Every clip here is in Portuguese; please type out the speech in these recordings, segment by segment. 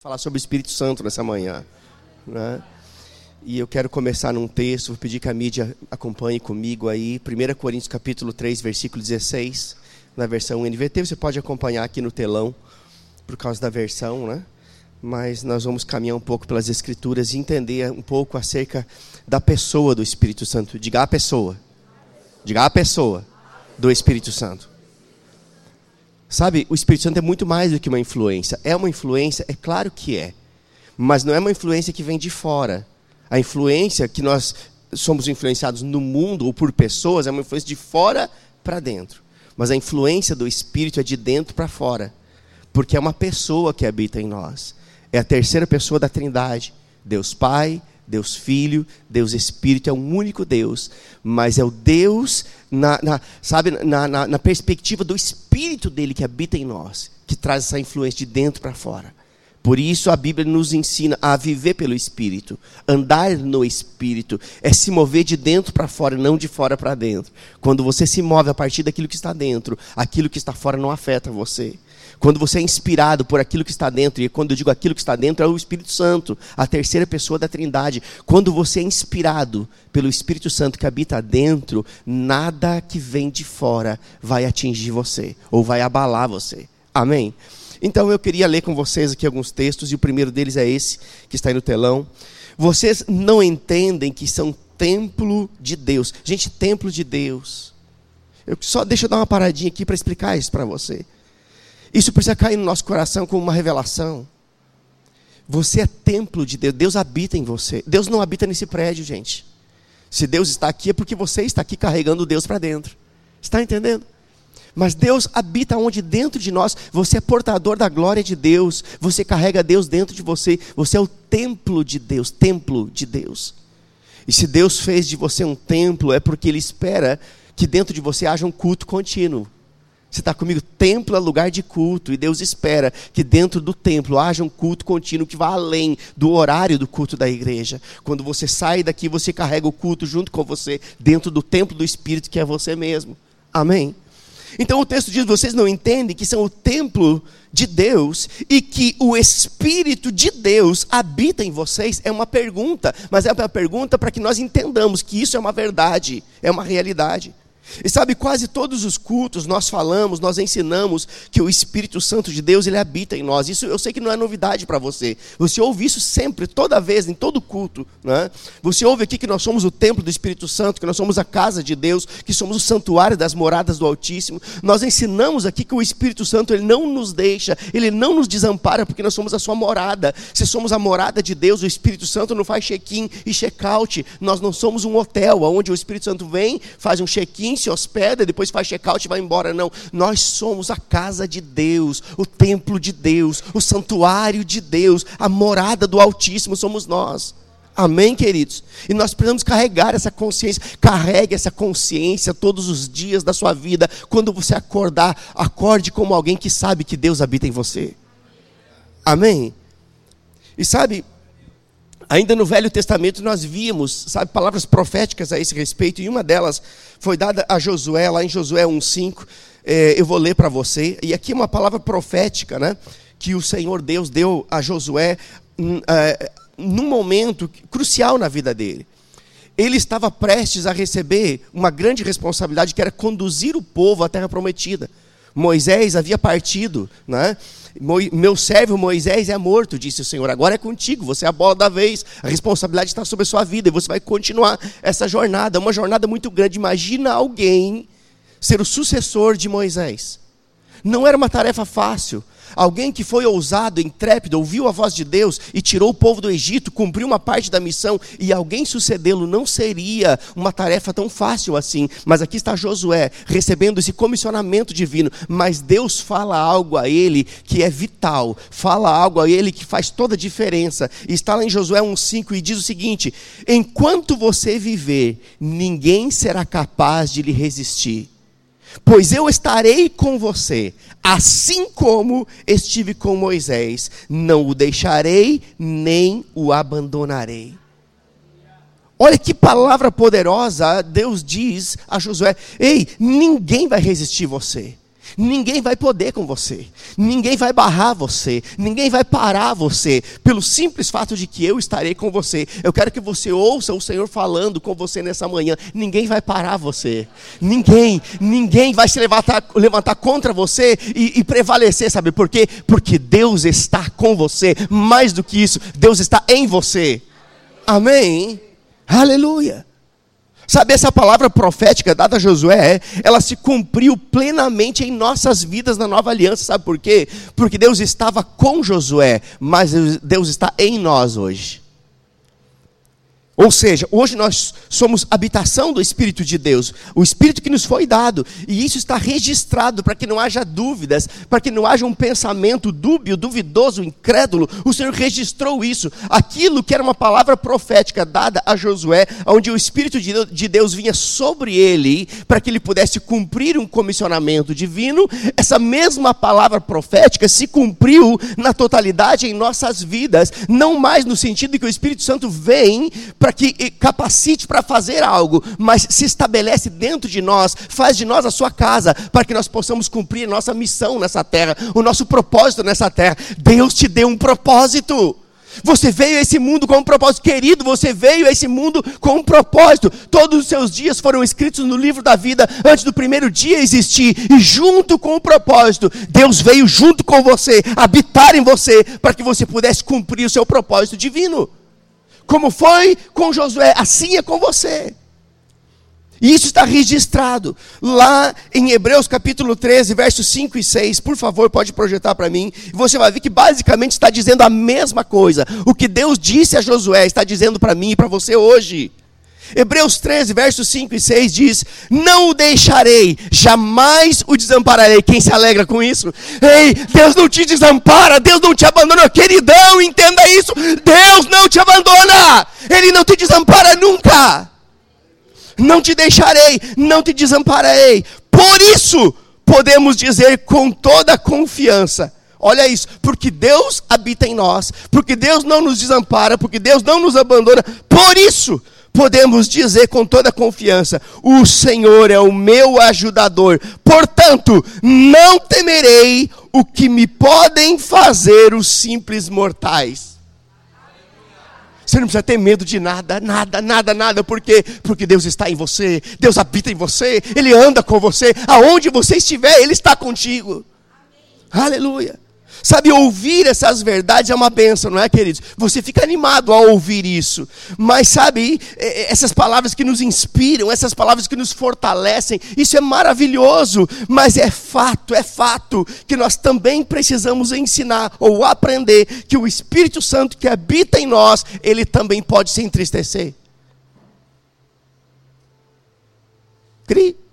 falar sobre o Espírito Santo nessa manhã. Né? E eu quero começar num texto, vou pedir que a mídia acompanhe comigo aí, 1 Coríntios capítulo 3, versículo 16, na versão NVT, você pode acompanhar aqui no telão, por causa da versão, né? Mas nós vamos caminhar um pouco pelas escrituras e entender um pouco acerca da pessoa do Espírito Santo. Diga a pessoa. Diga a pessoa do Espírito Santo. Sabe, o Espírito Santo é muito mais do que uma influência. É uma influência, é claro que é. Mas não é uma influência que vem de fora. A influência que nós somos influenciados no mundo ou por pessoas é uma influência de fora para dentro. Mas a influência do Espírito é de dentro para fora. Porque é uma pessoa que habita em nós. É a terceira pessoa da Trindade. Deus Pai, Deus Filho, Deus Espírito, é um único Deus, mas é o Deus, na, na sabe, na, na, na, perspectiva do Espírito dele que habita em nós, que traz essa influência de dentro para fora. Por isso a Bíblia nos ensina a viver pelo Espírito, andar no Espírito, é se mover de dentro para fora, não de fora para dentro. Quando você se move a partir daquilo que está dentro, aquilo que está fora não afeta você. Quando você é inspirado por aquilo que está dentro, e quando eu digo aquilo que está dentro, é o Espírito Santo, a terceira pessoa da Trindade. Quando você é inspirado pelo Espírito Santo que habita dentro, nada que vem de fora vai atingir você, ou vai abalar você. Amém? Então eu queria ler com vocês aqui alguns textos, e o primeiro deles é esse, que está aí no telão. Vocês não entendem que são templo de Deus. Gente, templo de Deus. Eu só deixa eu dar uma paradinha aqui para explicar isso para você. Isso precisa cair no nosso coração como uma revelação. Você é templo de Deus, Deus habita em você. Deus não habita nesse prédio, gente. Se Deus está aqui é porque você está aqui carregando Deus para dentro. Está entendendo? Mas Deus habita onde dentro de nós, você é portador da glória de Deus, você carrega Deus dentro de você, você é o templo de Deus, templo de Deus. E se Deus fez de você um templo, é porque Ele espera que dentro de você haja um culto contínuo. Você está comigo? Templo é lugar de culto, e Deus espera que dentro do templo haja um culto contínuo que vá além do horário do culto da igreja. Quando você sai daqui, você carrega o culto junto com você, dentro do templo do Espírito que é você mesmo. Amém? Então o texto diz: vocês não entendem que são o templo de Deus e que o Espírito de Deus habita em vocês? É uma pergunta, mas é uma pergunta para que nós entendamos que isso é uma verdade, é uma realidade. E sabe, quase todos os cultos nós falamos, nós ensinamos que o Espírito Santo de Deus ele habita em nós. Isso eu sei que não é novidade para você. Você ouve isso sempre, toda vez, em todo culto. Né? Você ouve aqui que nós somos o templo do Espírito Santo, que nós somos a casa de Deus, que somos o santuário das moradas do Altíssimo. Nós ensinamos aqui que o Espírito Santo ele não nos deixa, ele não nos desampara, porque nós somos a sua morada. Se somos a morada de Deus, o Espírito Santo não faz check-in e check-out. Nós não somos um hotel onde o Espírito Santo vem, faz um check-in se hospeda, depois faz check-out e vai embora. Não. Nós somos a casa de Deus, o templo de Deus, o santuário de Deus, a morada do Altíssimo somos nós. Amém, queridos? E nós precisamos carregar essa consciência. Carregue essa consciência todos os dias da sua vida. Quando você acordar, acorde como alguém que sabe que Deus habita em você. Amém? E sabe, Ainda no Velho Testamento nós víamos, sabe, palavras proféticas a esse respeito, e uma delas foi dada a Josué, lá em Josué 1,5. É, eu vou ler para você, e aqui é uma palavra profética, né? Que o Senhor Deus deu a Josué hum, é, num momento crucial na vida dele. Ele estava prestes a receber uma grande responsabilidade, que era conduzir o povo à terra prometida. Moisés havia partido, né? Meu servo Moisés é morto, disse o Senhor. Agora é contigo, você é a bola da vez. A responsabilidade está sobre a sua vida e você vai continuar essa jornada, uma jornada muito grande. Imagina alguém ser o sucessor de Moisés. Não era uma tarefa fácil. Alguém que foi ousado, intrépido, ouviu a voz de Deus e tirou o povo do Egito, cumpriu uma parte da missão, e alguém sucedê-lo não seria uma tarefa tão fácil assim. Mas aqui está Josué recebendo esse comissionamento divino, mas Deus fala algo a ele que é vital, fala algo a ele que faz toda a diferença. E está lá em Josué 1,5 e diz o seguinte: Enquanto você viver, ninguém será capaz de lhe resistir pois eu estarei com você, assim como estive com Moisés, não o deixarei nem o abandonarei. Olha que palavra poderosa Deus diz a Josué: Ei, ninguém vai resistir você. Ninguém vai poder com você. Ninguém vai barrar você. Ninguém vai parar você. Pelo simples fato de que eu estarei com você. Eu quero que você ouça o Senhor falando com você nessa manhã. Ninguém vai parar você. Ninguém, ninguém vai se levantar, levantar contra você e, e prevalecer. Sabe por quê? Porque Deus está com você. Mais do que isso, Deus está em você. Amém? Aleluia. Sabe, essa palavra profética dada a Josué, ela se cumpriu plenamente em nossas vidas na nova aliança. Sabe por quê? Porque Deus estava com Josué, mas Deus está em nós hoje. Ou seja, hoje nós somos habitação do Espírito de Deus, o Espírito que nos foi dado, e isso está registrado para que não haja dúvidas, para que não haja um pensamento dúbio, duvidoso, incrédulo. O Senhor registrou isso, aquilo que era uma palavra profética dada a Josué, onde o Espírito de Deus vinha sobre ele, para que ele pudesse cumprir um comissionamento divino. Essa mesma palavra profética se cumpriu na totalidade em nossas vidas, não mais no sentido que o Espírito Santo vem para para que capacite para fazer algo, mas se estabelece dentro de nós, faz de nós a sua casa, para que nós possamos cumprir nossa missão nessa terra, o nosso propósito nessa terra. Deus te deu um propósito. Você veio a esse mundo com um propósito, querido. Você veio a esse mundo com um propósito. Todos os seus dias foram escritos no livro da vida antes do primeiro dia existir. E junto com o propósito, Deus veio junto com você, habitar em você, para que você pudesse cumprir o seu propósito divino. Como foi com Josué, assim é com você. E isso está registrado lá em Hebreus capítulo 13, versos 5 e 6. Por favor, pode projetar para mim. E você vai ver que basicamente está dizendo a mesma coisa. O que Deus disse a Josué está dizendo para mim e para você hoje. Hebreus 13, versos 5 e 6 diz: Não o deixarei, jamais o desampararei. Quem se alegra com isso? Ei, Deus não te desampara, Deus não te abandona, queridão, entenda isso. Deus não te abandona, Ele não te desampara nunca. Não te deixarei, não te desampararei. Por isso, podemos dizer com toda confiança: Olha isso, porque Deus habita em nós, porque Deus não nos desampara, porque Deus não nos abandona. Por isso, podemos dizer com toda confiança: O Senhor é o meu ajudador, portanto, não temerei o que me podem fazer os simples mortais. Você não precisa ter medo de nada, nada, nada, nada, por quê? Porque Deus está em você, Deus habita em você, Ele anda com você, aonde você estiver, Ele está contigo. Aleluia. Sabe, ouvir essas verdades é uma benção, não é, queridos? Você fica animado ao ouvir isso. Mas, sabe, essas palavras que nos inspiram, essas palavras que nos fortalecem, isso é maravilhoso. Mas é fato, é fato, que nós também precisamos ensinar ou aprender que o Espírito Santo que habita em nós, ele também pode se entristecer. Crie.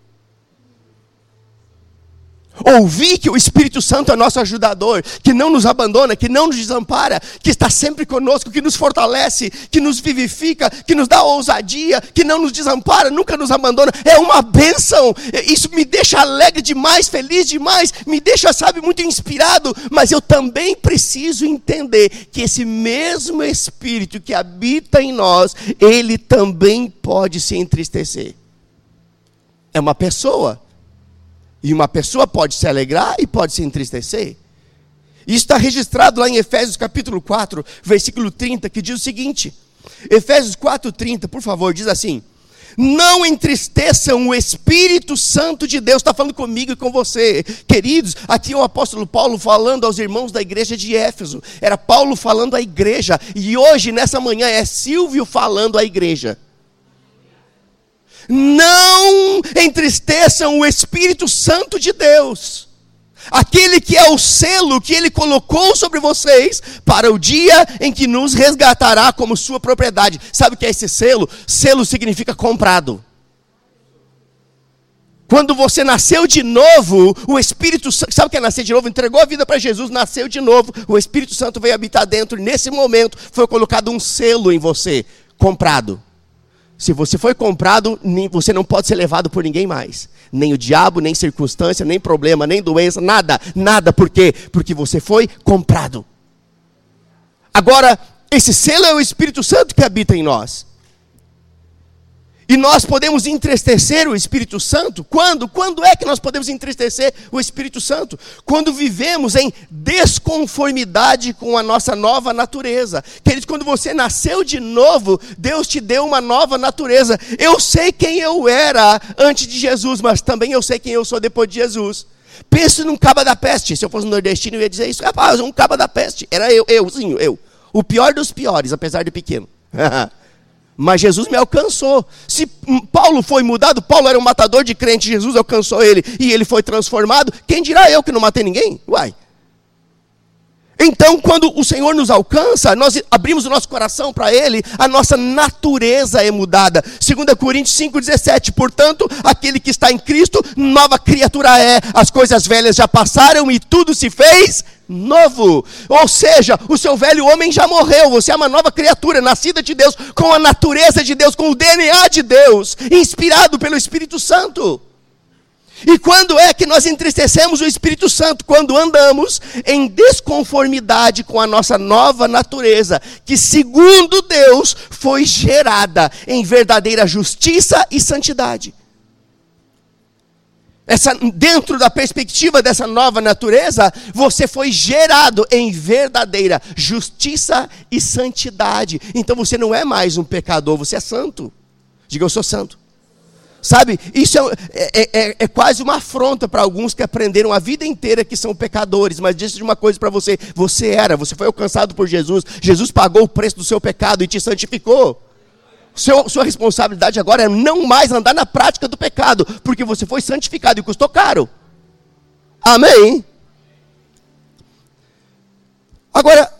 Ouvir que o Espírito Santo é nosso ajudador, que não nos abandona, que não nos desampara, que está sempre conosco, que nos fortalece, que nos vivifica, que nos dá ousadia, que não nos desampara, nunca nos abandona. É uma bênção. Isso me deixa alegre demais, feliz demais, me deixa, sabe, muito inspirado. Mas eu também preciso entender que esse mesmo Espírito que habita em nós, ele também pode se entristecer. É uma pessoa e uma pessoa pode se alegrar e pode se entristecer. Isso está registrado lá em Efésios capítulo 4, versículo 30, que diz o seguinte: Efésios 4,30, por favor, diz assim: Não entristeçam o Espírito Santo de Deus, está falando comigo e com você, queridos. Aqui é o apóstolo Paulo falando aos irmãos da igreja de Éfeso, era Paulo falando à igreja, e hoje, nessa manhã, é Silvio falando à igreja. Não entristeçam o Espírito Santo de Deus, aquele que é o selo que ele colocou sobre vocês para o dia em que nos resgatará como sua propriedade. Sabe o que é esse selo? Selo significa comprado. Quando você nasceu de novo, o Espírito Santo, sabe o que é nascer de novo? Entregou a vida para Jesus, nasceu de novo, o Espírito Santo veio habitar dentro, nesse momento foi colocado um selo em você, comprado. Se você foi comprado, você não pode ser levado por ninguém mais. Nem o diabo, nem circunstância, nem problema, nem doença, nada, nada. Por quê? Porque você foi comprado. Agora, esse selo é o Espírito Santo que habita em nós. E nós podemos entristecer o Espírito Santo? Quando? Quando é que nós podemos entristecer o Espírito Santo? Quando vivemos em desconformidade com a nossa nova natureza. Queridos, quando você nasceu de novo, Deus te deu uma nova natureza. Eu sei quem eu era antes de Jesus, mas também eu sei quem eu sou depois de Jesus. Pense num caba da peste. Se eu fosse nordestino, eu ia dizer isso. Rapaz, um caba da peste. Era eu, euzinho, eu. O pior dos piores, apesar de pequeno. Mas Jesus me alcançou. Se Paulo foi mudado, Paulo era um matador de crente, Jesus alcançou ele e ele foi transformado. Quem dirá eu que não matei ninguém? Uai. Então, quando o Senhor nos alcança, nós abrimos o nosso coração para Ele, a nossa natureza é mudada. 2 Coríntios 5,17. Portanto, aquele que está em Cristo, nova criatura é. As coisas velhas já passaram e tudo se fez novo. Ou seja, o seu velho homem já morreu, você é uma nova criatura, nascida de Deus, com a natureza de Deus, com o DNA de Deus, inspirado pelo Espírito Santo. E quando é que nós entristecemos o Espírito Santo? Quando andamos em desconformidade com a nossa nova natureza, que segundo Deus foi gerada em verdadeira justiça e santidade. Essa, dentro da perspectiva dessa nova natureza, você foi gerado em verdadeira justiça e santidade. Então você não é mais um pecador, você é santo. Diga, eu sou santo. Sabe, isso é, é, é, é quase uma afronta para alguns que aprenderam a vida inteira que são pecadores. Mas diz uma coisa para você: você era, você foi alcançado por Jesus, Jesus pagou o preço do seu pecado e te santificou. Seu, sua responsabilidade agora é não mais andar na prática do pecado, porque você foi santificado e custou caro. Amém? Agora,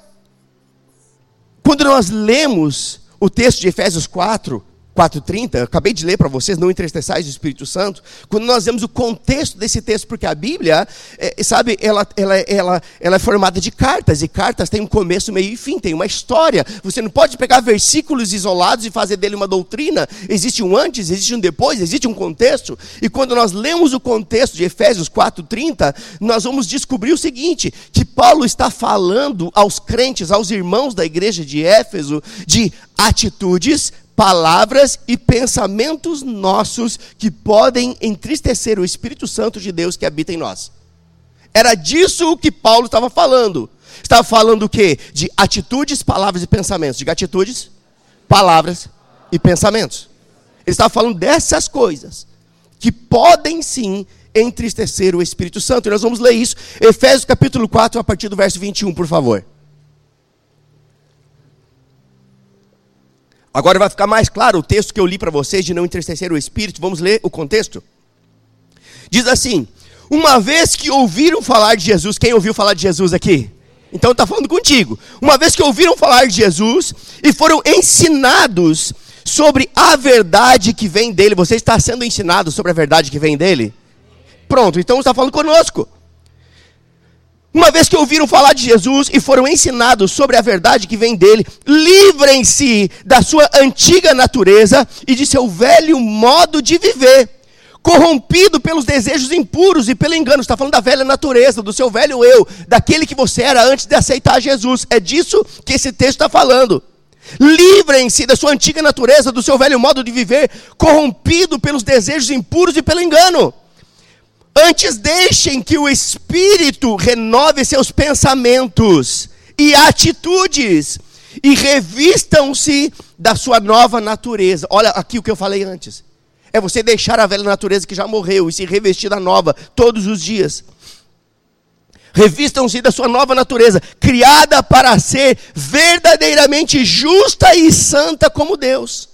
quando nós lemos o texto de Efésios 4, 4,30, acabei de ler para vocês, não entristeçais o Espírito Santo, quando nós vemos o contexto desse texto, porque a Bíblia, é, sabe, ela, ela, ela, ela é formada de cartas, e cartas têm um começo, meio e fim, tem uma história. Você não pode pegar versículos isolados e fazer dele uma doutrina. Existe um antes, existe um depois, existe um contexto. E quando nós lemos o contexto de Efésios 4,30, nós vamos descobrir o seguinte: que Paulo está falando aos crentes, aos irmãos da igreja de Éfeso, de atitudes palavras e pensamentos nossos que podem entristecer o Espírito Santo de Deus que habita em nós. Era disso que Paulo estava falando. Estava falando o quê? De atitudes, palavras e pensamentos. Diga atitudes, palavras e pensamentos. Ele estava falando dessas coisas que podem sim entristecer o Espírito Santo. E nós vamos ler isso. Efésios capítulo 4, a partir do verso 21, por favor. Agora vai ficar mais claro o texto que eu li para vocês de não entristecer o espírito. Vamos ler o contexto? Diz assim: Uma vez que ouviram falar de Jesus, quem ouviu falar de Jesus aqui? Então está falando contigo. Uma vez que ouviram falar de Jesus e foram ensinados sobre a verdade que vem dele, você está sendo ensinado sobre a verdade que vem dele? Pronto, então está falando conosco. Uma vez que ouviram falar de Jesus e foram ensinados sobre a verdade que vem dele, livrem-se da sua antiga natureza e de seu velho modo de viver, corrompido pelos desejos impuros e pelo engano. Está falando da velha natureza, do seu velho eu, daquele que você era antes de aceitar Jesus. É disso que esse texto está falando. Livrem-se da sua antiga natureza, do seu velho modo de viver, corrompido pelos desejos impuros e pelo engano. Antes deixem que o Espírito renove seus pensamentos e atitudes e revistam-se da sua nova natureza. Olha aqui o que eu falei antes. É você deixar a velha natureza que já morreu e se revestir da nova todos os dias. Revistam-se da sua nova natureza, criada para ser verdadeiramente justa e santa como Deus.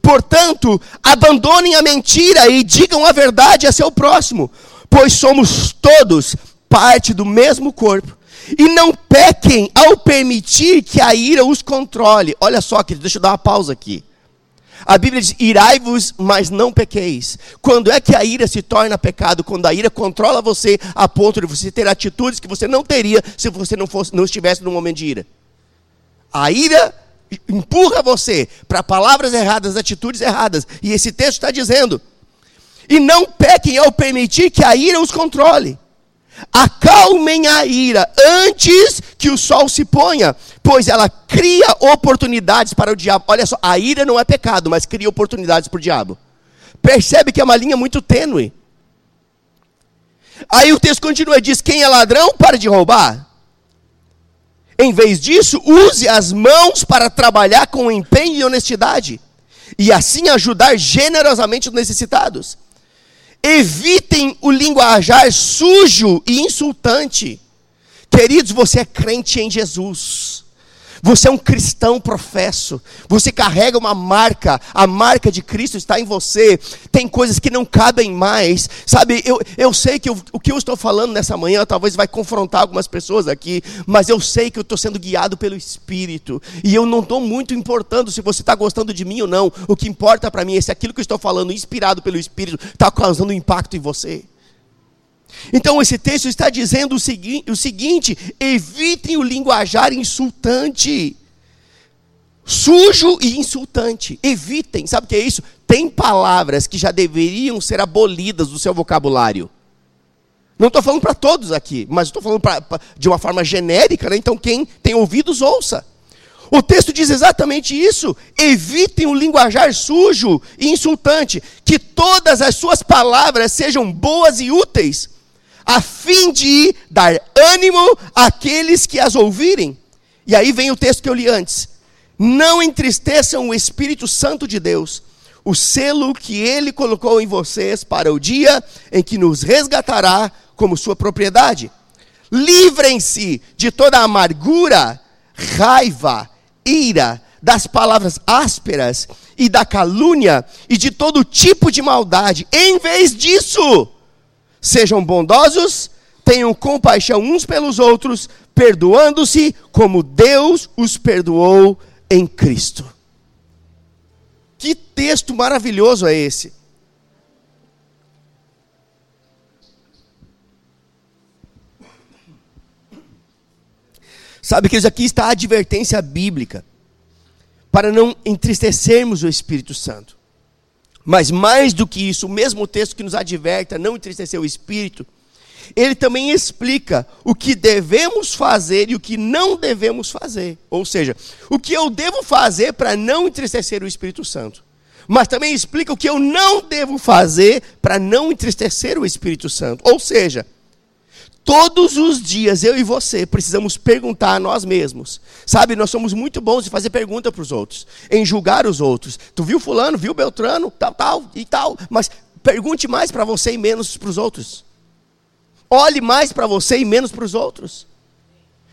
Portanto, abandonem a mentira e digam a verdade a seu próximo, pois somos todos parte do mesmo corpo. E não pequem ao permitir que a ira os controle. Olha só, querido, deixa eu dar uma pausa aqui. A Bíblia diz: irai-vos, mas não pequeis. Quando é que a ira se torna pecado? Quando a ira controla você a ponto de você ter atitudes que você não teria se você não, fosse, não estivesse no momento de ira. A ira empurra você para palavras erradas, atitudes erradas. E esse texto está dizendo: e não pequem ao permitir que a ira os controle. Acalmem a ira antes que o sol se ponha, pois ela cria oportunidades para o diabo. Olha só, a ira não é pecado, mas cria oportunidades para o diabo. Percebe que é uma linha muito tênue. Aí o texto continua, diz: quem é ladrão, para de roubar. Em vez disso, use as mãos para trabalhar com empenho e honestidade, e assim ajudar generosamente os necessitados. Evitem o linguajar sujo e insultante. Queridos, você é crente em Jesus. Você é um cristão professo. Você carrega uma marca. A marca de Cristo está em você. Tem coisas que não cabem mais. Sabe, eu, eu sei que eu, o que eu estou falando nessa manhã talvez vai confrontar algumas pessoas aqui. Mas eu sei que eu estou sendo guiado pelo Espírito. E eu não estou muito importando se você está gostando de mim ou não. O que importa para mim é se aquilo que eu estou falando, inspirado pelo Espírito, está causando impacto em você. Então esse texto está dizendo o, segui o seguinte: evitem o linguajar insultante, sujo e insultante. Evitem, sabe o que é isso? Tem palavras que já deveriam ser abolidas do seu vocabulário. Não estou falando para todos aqui, mas estou falando pra, pra, de uma forma genérica, né? então quem tem ouvidos, ouça. O texto diz exatamente isso. Evitem o linguajar sujo e insultante, que todas as suas palavras sejam boas e úteis a fim de dar ânimo àqueles que as ouvirem. E aí vem o texto que eu li antes. Não entristeçam o Espírito Santo de Deus, o selo que ele colocou em vocês para o dia em que nos resgatará como sua propriedade. Livrem-se de toda amargura, raiva, ira, das palavras ásperas e da calúnia e de todo tipo de maldade. Em vez disso, Sejam bondosos, tenham compaixão uns pelos outros, perdoando-se como Deus os perdoou em Cristo. Que texto maravilhoso é esse? Sabe que aqui está a advertência bíblica para não entristecermos o Espírito Santo. Mas mais do que isso, o mesmo texto que nos adverte a não entristecer o espírito, ele também explica o que devemos fazer e o que não devemos fazer. Ou seja, o que eu devo fazer para não entristecer o Espírito Santo. Mas também explica o que eu não devo fazer para não entristecer o Espírito Santo. Ou seja, Todos os dias, eu e você, precisamos perguntar a nós mesmos. Sabe, nós somos muito bons em fazer pergunta para os outros, em julgar os outros. Tu viu fulano, viu Beltrano, tal, tal e tal. Mas pergunte mais para você e menos para os outros. Olhe mais para você e menos para os outros.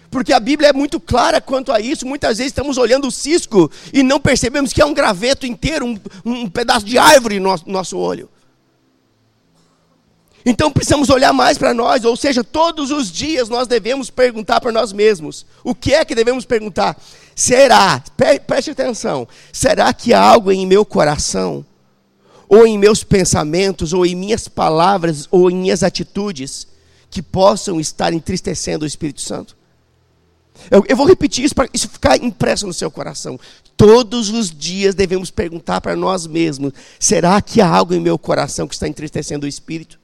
Porque a Bíblia é muito clara quanto a isso. Muitas vezes estamos olhando o cisco e não percebemos que é um graveto inteiro, um, um pedaço de árvore no nosso olho. Então precisamos olhar mais para nós, ou seja, todos os dias nós devemos perguntar para nós mesmos. O que é que devemos perguntar? Será, preste atenção, será que há algo em meu coração, ou em meus pensamentos, ou em minhas palavras, ou em minhas atitudes, que possam estar entristecendo o Espírito Santo? Eu, eu vou repetir isso para isso ficar impresso no seu coração. Todos os dias devemos perguntar para nós mesmos: será que há algo em meu coração que está entristecendo o Espírito?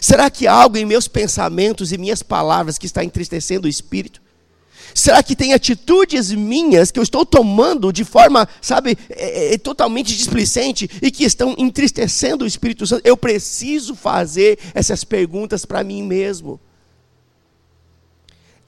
Será que há algo em meus pensamentos e minhas palavras que está entristecendo o espírito? Será que tem atitudes minhas que eu estou tomando de forma, sabe, é, é, totalmente displicente e que estão entristecendo o Espírito Santo? Eu preciso fazer essas perguntas para mim mesmo.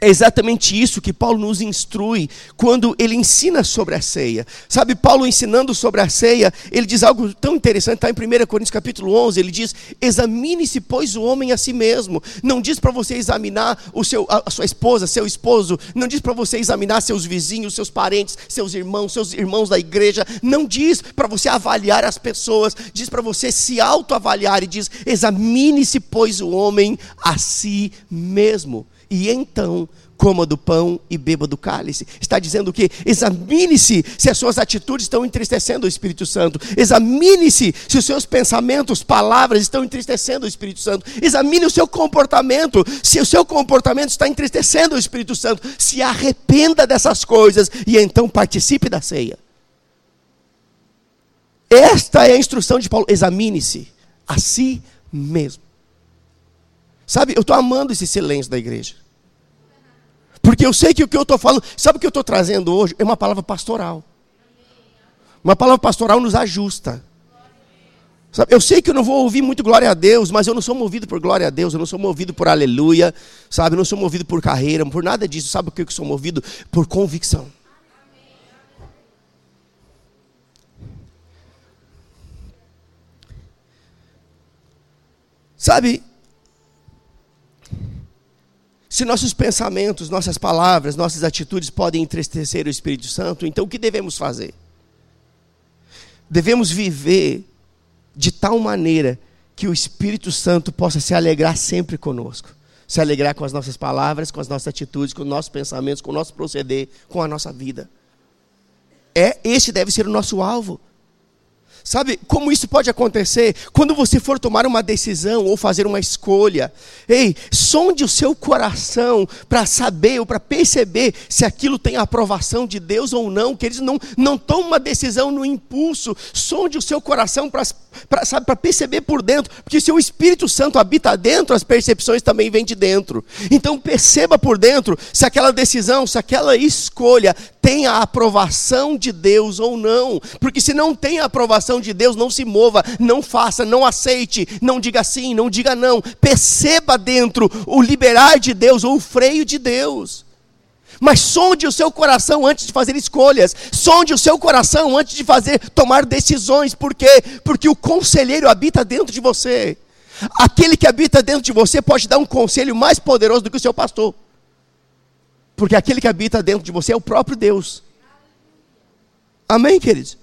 É exatamente isso que Paulo nos instrui quando ele ensina sobre a ceia. Sabe, Paulo ensinando sobre a ceia, ele diz algo tão interessante, está em 1 Coríntios capítulo 11, ele diz, examine-se, pois, o homem a si mesmo. Não diz para você examinar o seu, a sua esposa, seu esposo, não diz para você examinar seus vizinhos, seus parentes, seus irmãos, seus irmãos da igreja, não diz para você avaliar as pessoas, diz para você se autoavaliar e diz, examine-se, pois, o homem a si mesmo e então coma do pão e beba do cálice. Está dizendo que? Examine-se se as suas atitudes estão entristecendo o Espírito Santo. Examine-se se os seus pensamentos, palavras estão entristecendo o Espírito Santo. Examine o seu comportamento, se o seu comportamento está entristecendo o Espírito Santo. Se arrependa dessas coisas e então participe da ceia. Esta é a instrução de Paulo. Examine-se a si mesmo. Sabe, eu estou amando esse silêncio da igreja. Porque eu sei que o que eu estou falando, sabe o que eu estou trazendo hoje? É uma palavra pastoral. Uma palavra pastoral nos ajusta. Sabe, eu sei que eu não vou ouvir muito glória a Deus, mas eu não sou movido por glória a Deus, eu não sou movido por aleluia, sabe? Eu não sou movido por carreira, por nada disso. Sabe o que eu sou movido? Por convicção. Sabe, se nossos pensamentos, nossas palavras, nossas atitudes podem entristecer o Espírito Santo, então o que devemos fazer? Devemos viver de tal maneira que o Espírito Santo possa se alegrar sempre conosco. Se alegrar com as nossas palavras, com as nossas atitudes, com os nossos pensamentos, com o nosso proceder, com a nossa vida. É, esse deve ser o nosso alvo. Sabe como isso pode acontecer? Quando você for tomar uma decisão ou fazer uma escolha. Ei, sonde o seu coração para saber ou para perceber se aquilo tem a aprovação de Deus ou não. Que eles não, não tomam uma decisão no impulso. Sonde o seu coração para perceber por dentro. Porque se o Espírito Santo habita dentro, as percepções também vêm de dentro. Então perceba por dentro se aquela decisão, se aquela escolha tem a aprovação de Deus ou não. Porque se não tem a aprovação de Deus, não se mova, não faça, não aceite, não diga sim, não diga não. Perceba dentro o liberar de Deus ou o freio de Deus. Mas sonde o seu coração antes de fazer escolhas. Sonde o seu coração antes de fazer tomar decisões. Por quê? Porque o conselheiro habita dentro de você. Aquele que habita dentro de você pode dar um conselho mais poderoso do que o seu pastor. Porque aquele que habita dentro de você é o próprio Deus. Amém, queridos?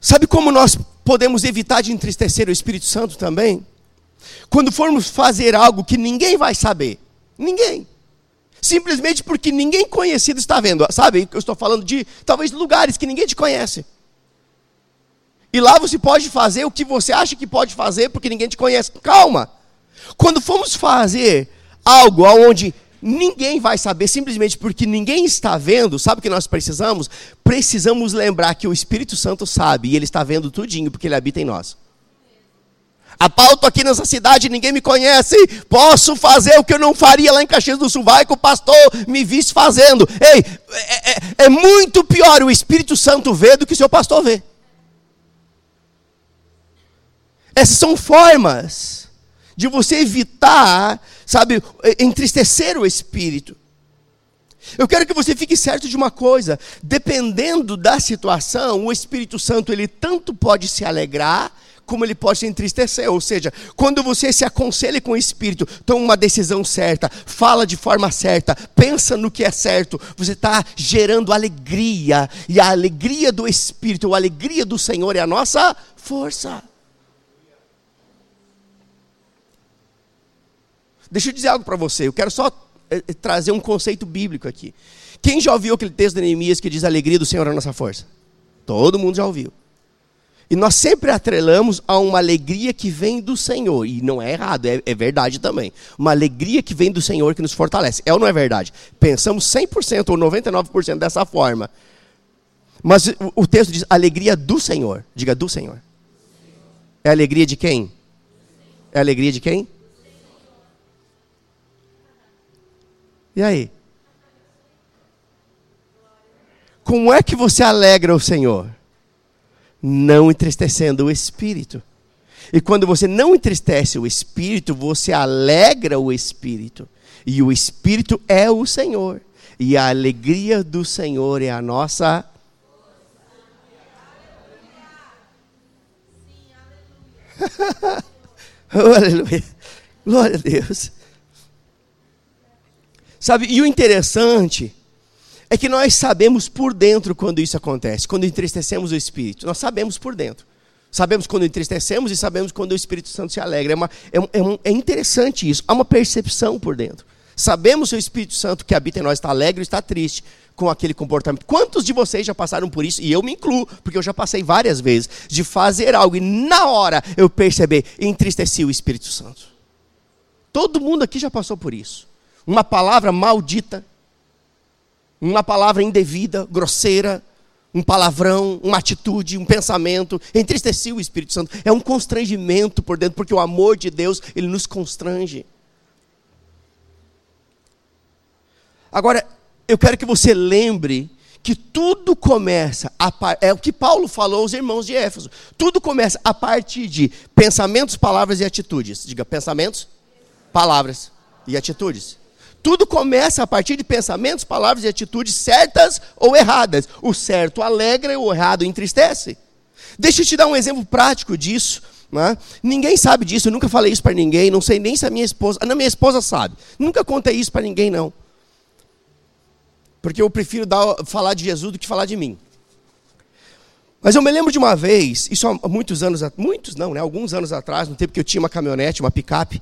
Sabe como nós podemos evitar de entristecer o Espírito Santo também? Quando formos fazer algo que ninguém vai saber. Ninguém. Simplesmente porque ninguém conhecido está vendo. Sabe? Eu estou falando de talvez lugares que ninguém te conhece. E lá você pode fazer o que você acha que pode fazer porque ninguém te conhece. Calma. Quando formos fazer algo onde ninguém vai saber, simplesmente porque ninguém está vendo, sabe o que nós precisamos? Precisamos lembrar que o Espírito Santo sabe e ele está vendo tudinho porque ele habita em nós. A pauta aqui nessa cidade, ninguém me conhece. Posso fazer o que eu não faria lá em Caxias do Sul. Vai que o pastor me visse fazendo. Ei, é, é, é muito pior o Espírito Santo ver do que o seu pastor vê. Essas são formas de você evitar sabe, entristecer o espírito. Eu quero que você fique certo de uma coisa: dependendo da situação, o Espírito Santo ele tanto pode se alegrar como ele pode se entristecer. Ou seja, quando você se aconselha com o Espírito, toma uma decisão certa, fala de forma certa, pensa no que é certo, você está gerando alegria, e a alegria do Espírito, a alegria do Senhor é a nossa força. Deixa eu dizer algo para você. Eu quero só é, é, trazer um conceito bíblico aqui. Quem já ouviu aquele texto de Neemias que diz alegria do Senhor é a nossa força? Todo mundo já ouviu. E nós sempre atrelamos a uma alegria que vem do Senhor. E não é errado, é, é, verdade também. Uma alegria que vem do Senhor que nos fortalece. É ou não é verdade? Pensamos 100% ou 99% dessa forma. Mas o, o texto diz alegria do Senhor. Diga do Senhor. É alegria de quem? É alegria de quem? E aí? Como é que você alegra o Senhor? Não entristecendo o espírito. E quando você não entristece o espírito, você alegra o espírito. E o espírito é o Senhor. E a alegria do Senhor é a nossa. aleluia. Glória a Deus. Sabe, e o interessante é que nós sabemos por dentro quando isso acontece, quando entristecemos o Espírito. Nós sabemos por dentro. Sabemos quando entristecemos e sabemos quando o Espírito Santo se alegra. É, uma, é, é, é interessante isso. Há uma percepção por dentro. Sabemos que o Espírito Santo que habita em nós está alegre ou está triste com aquele comportamento. Quantos de vocês já passaram por isso? E eu me incluo, porque eu já passei várias vezes, de fazer algo e na hora eu perceber, entristeci o Espírito Santo. Todo mundo aqui já passou por isso uma palavra maldita, uma palavra indevida, grosseira, um palavrão, uma atitude, um pensamento, entristeci o Espírito Santo. É um constrangimento por dentro, porque o amor de Deus, ele nos constrange. Agora, eu quero que você lembre que tudo começa, a, é o que Paulo falou aos irmãos de Éfeso, tudo começa a partir de pensamentos, palavras e atitudes. Diga, pensamentos, palavras e atitudes. Tudo começa a partir de pensamentos, palavras e atitudes certas ou erradas. O certo alegra e o errado entristece. Deixa eu te dar um exemplo prático disso. Né? Ninguém sabe disso, eu nunca falei isso para ninguém, não sei nem se a minha esposa. A minha esposa sabe. Nunca contei isso para ninguém, não. Porque eu prefiro dar, falar de Jesus do que falar de mim. Mas eu me lembro de uma vez, isso há muitos anos, muitos não, né? Alguns anos atrás, no tempo que eu tinha uma caminhonete, uma picape,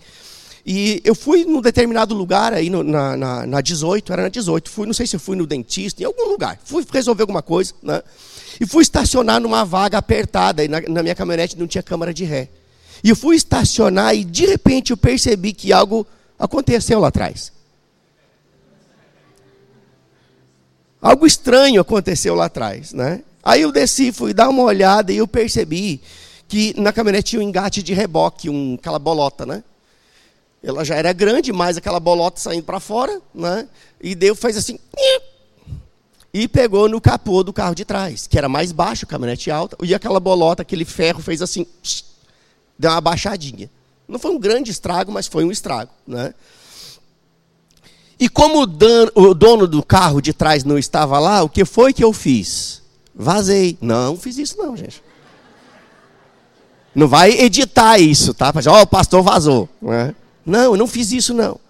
e eu fui num determinado lugar aí no, na, na, na 18, era na 18, fui, não sei se fui no dentista, em algum lugar, fui resolver alguma coisa, né? E fui estacionar numa vaga apertada, e na, na minha caminhonete não tinha câmara de ré. E eu fui estacionar e de repente eu percebi que algo aconteceu lá atrás. Algo estranho aconteceu lá atrás, né? Aí eu desci, fui dar uma olhada e eu percebi que na caminhonete tinha um engate de reboque, um, aquela bolota, né? Ela já era grande, mas aquela bolota saindo para fora, né? E deu, fez assim, e pegou no capô do carro de trás, que era mais baixo, caminhonete alta, e aquela bolota, aquele ferro fez assim, deu uma baixadinha. Não foi um grande estrago, mas foi um estrago, né? E como o dono do carro de trás não estava lá, o que foi que eu fiz? Vazei. Não, fiz isso não, gente. Não vai editar isso, tá? Ó, oh, o pastor vazou. Né? Não, eu não fiz isso não.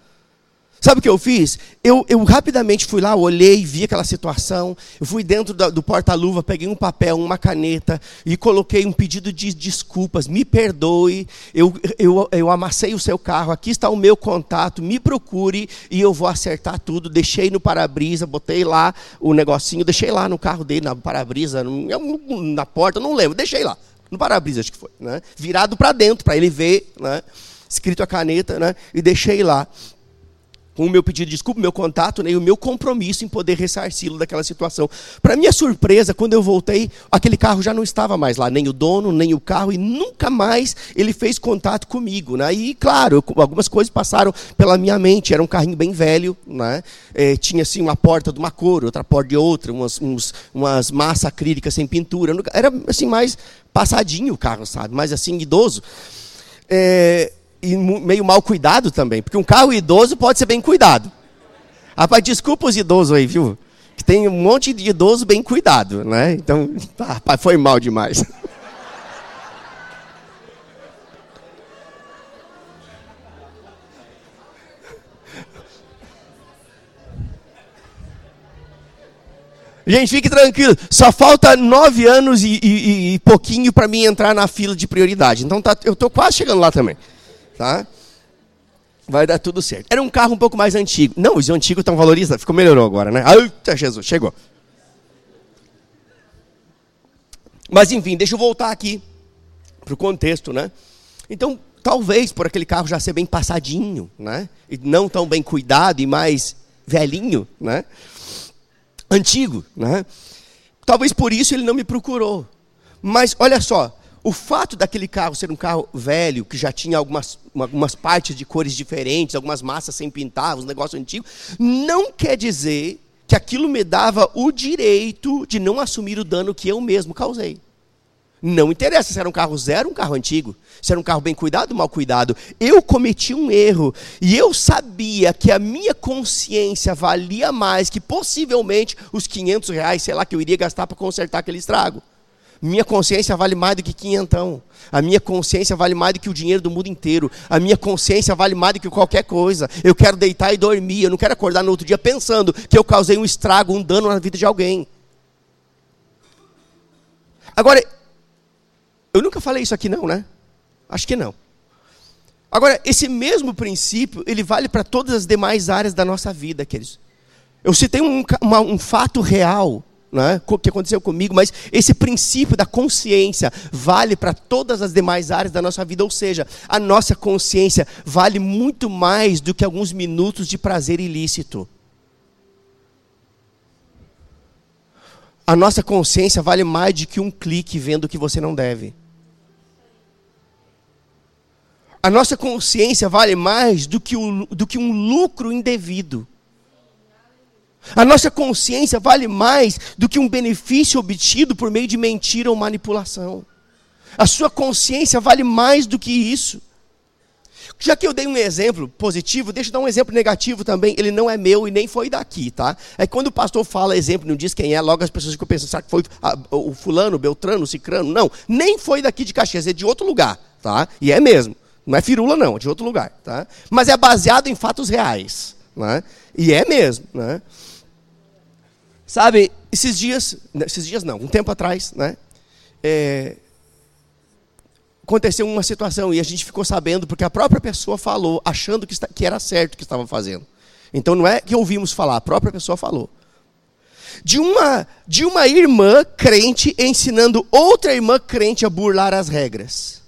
Sabe o que eu fiz? Eu, eu rapidamente fui lá, olhei, vi aquela situação. Eu fui dentro do, do porta-luva, peguei um papel, uma caneta e coloquei um pedido de desculpas. Me perdoe, eu, eu, eu amassei o seu carro, aqui está o meu contato, me procure e eu vou acertar tudo. Deixei no para-brisa, botei lá o negocinho, deixei lá no carro dele, na para-brisa, na porta, não lembro, deixei lá. No para-brisa, acho que foi. Né? Virado para dentro, para ele ver, né? Escrito a caneta, né? e deixei lá com o meu pedido de desculpa, meu contato né, e o meu compromisso em poder ressarci-lo daquela situação. Para minha surpresa, quando eu voltei, aquele carro já não estava mais lá, nem o dono, nem o carro, e nunca mais ele fez contato comigo. Né? E, claro, algumas coisas passaram pela minha mente. Era um carrinho bem velho, né? É, tinha assim uma porta de uma cor, outra porta de outra, umas, uns, umas massas acrílicas sem pintura. Era assim mais passadinho o carro, sabe? Mais assim, idoso. É, e meio mal cuidado também, porque um carro idoso pode ser bem cuidado. Rapaz, desculpa os idosos aí, viu? Que tem um monte de idoso bem cuidado, né? Então, rapaz, foi mal demais. Gente, fique tranquilo. Só falta nove anos e, e, e pouquinho para mim entrar na fila de prioridade. Então tá, eu estou quase chegando lá também tá? Vai dar tudo certo. Era um carro um pouco mais antigo. Não, os antigos estão valorizados. Ficou melhorou agora, né? Eita, Jesus, chegou. Mas enfim, deixa eu voltar aqui para o contexto, né? Então, talvez por aquele carro já ser bem passadinho, né? E não tão bem cuidado e mais velhinho, né? Antigo, né? Talvez por isso ele não me procurou. Mas olha só, o fato daquele carro ser um carro velho, que já tinha algumas, algumas partes de cores diferentes, algumas massas sem pintar, uns negócios antigos, não quer dizer que aquilo me dava o direito de não assumir o dano que eu mesmo causei. Não interessa se era um carro zero ou um carro antigo, se era um carro bem cuidado ou mal cuidado. Eu cometi um erro e eu sabia que a minha consciência valia mais que possivelmente os 500 reais, sei lá, que eu iria gastar para consertar aquele estrago. Minha consciência vale mais do que quinhentão. A minha consciência vale mais do que o dinheiro do mundo inteiro. A minha consciência vale mais do que qualquer coisa. Eu quero deitar e dormir. Eu não quero acordar no outro dia pensando que eu causei um estrago, um dano na vida de alguém. Agora, eu nunca falei isso aqui não, né? Acho que não. Agora, esse mesmo princípio, ele vale para todas as demais áreas da nossa vida, queridos. Eu citei um, um fato real né, que aconteceu comigo, mas esse princípio da consciência vale para todas as demais áreas da nossa vida, ou seja, a nossa consciência vale muito mais do que alguns minutos de prazer ilícito. A nossa consciência vale mais do que um clique vendo o que você não deve. A nossa consciência vale mais do que, o, do que um lucro indevido. A nossa consciência vale mais do que um benefício obtido por meio de mentira ou manipulação. A sua consciência vale mais do que isso. Já que eu dei um exemplo positivo, deixa eu dar um exemplo negativo também. Ele não é meu e nem foi daqui, tá? É quando o pastor fala exemplo, não diz quem é, logo as pessoas ficam pensando, será que foi o fulano, o beltrano, o cicrano? Não, nem foi daqui de Caxias, é de outro lugar, tá? E é mesmo. Não é firula não, é de outro lugar, tá? Mas é baseado em fatos reais, né? E é mesmo, né? Sabe, esses dias, esses dias não, um tempo atrás, né? É, aconteceu uma situação e a gente ficou sabendo porque a própria pessoa falou, achando que, está, que era certo o que estava fazendo. Então não é que ouvimos falar, a própria pessoa falou. De uma, de uma irmã crente ensinando outra irmã crente a burlar as regras.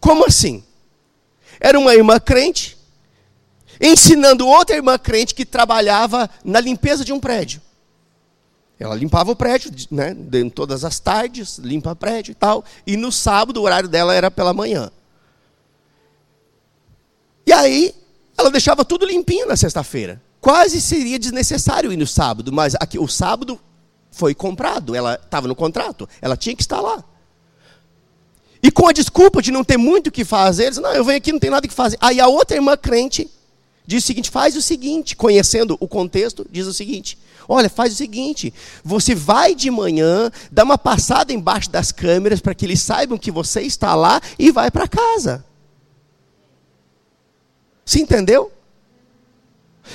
Como assim? Era uma irmã crente ensinando outra irmã crente que trabalhava na limpeza de um prédio. Ela limpava o prédio, né, todas as tardes, limpa o prédio e tal. E no sábado o horário dela era pela manhã. E aí ela deixava tudo limpinho na sexta-feira. Quase seria desnecessário ir no sábado, mas aqui, o sábado foi comprado, ela estava no contrato, ela tinha que estar lá. E com a desculpa de não ter muito o que fazer, eles, não, eu venho aqui, não tem nada que fazer. Aí a outra irmã crente diz o seguinte: faz o seguinte, conhecendo o contexto, diz o seguinte: Olha, faz o seguinte: você vai de manhã, dá uma passada embaixo das câmeras para que eles saibam que você está lá e vai para casa. Se entendeu?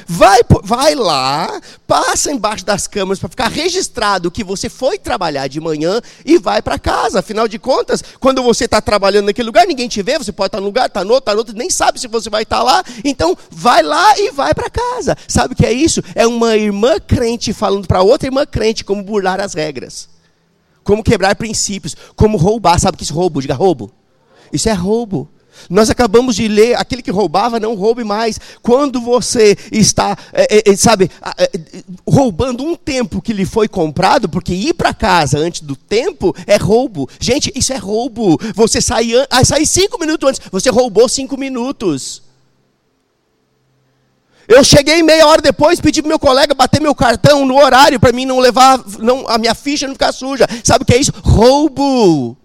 Vai, vai lá, passa embaixo das câmeras para ficar registrado que você foi trabalhar de manhã e vai para casa. Afinal de contas, quando você está trabalhando naquele lugar, ninguém te vê, você pode estar tá no lugar, está no outro, está no outro, nem sabe se você vai estar tá lá. Então, vai lá e vai para casa. Sabe o que é isso? É uma irmã crente falando para outra irmã crente como burlar as regras, como quebrar princípios, como roubar. Sabe o que isso é roubo? Diga roubo. Isso é roubo. Nós acabamos de ler, aquele que roubava não roube mais. Quando você está, é, é, sabe, é, roubando um tempo que lhe foi comprado, porque ir para casa antes do tempo é roubo. Gente, isso é roubo. Você sai, ah, sai cinco minutos antes, você roubou cinco minutos. Eu cheguei meia hora depois, pedi para meu colega bater meu cartão no horário para mim não levar, não, a minha ficha não ficar suja. Sabe o que é isso? Roubo.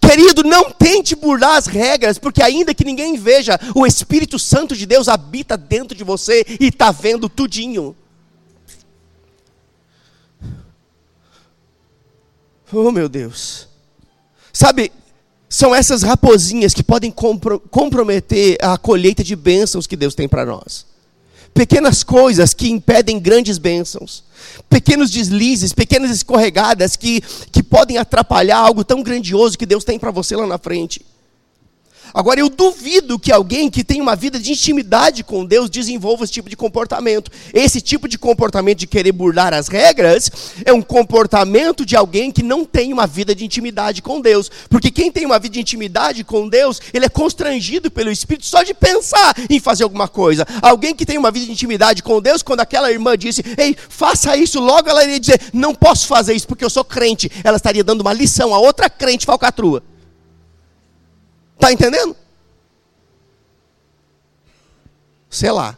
Querido, não tente burlar as regras, porque ainda que ninguém veja, o Espírito Santo de Deus habita dentro de você e está vendo tudinho. Oh meu Deus. Sabe, são essas raposinhas que podem compro comprometer a colheita de bênçãos que Deus tem para nós. Pequenas coisas que impedem grandes bênçãos pequenos deslizes, pequenas escorregadas que, que podem atrapalhar algo tão grandioso que Deus tem para você lá na frente. Agora, eu duvido que alguém que tem uma vida de intimidade com Deus desenvolva esse tipo de comportamento. Esse tipo de comportamento de querer burlar as regras é um comportamento de alguém que não tem uma vida de intimidade com Deus. Porque quem tem uma vida de intimidade com Deus, ele é constrangido pelo Espírito só de pensar em fazer alguma coisa. Alguém que tem uma vida de intimidade com Deus, quando aquela irmã disse, ei, faça isso, logo ela iria dizer, não posso fazer isso porque eu sou crente. Ela estaria dando uma lição a outra crente falcatrua. Está entendendo? Sei lá.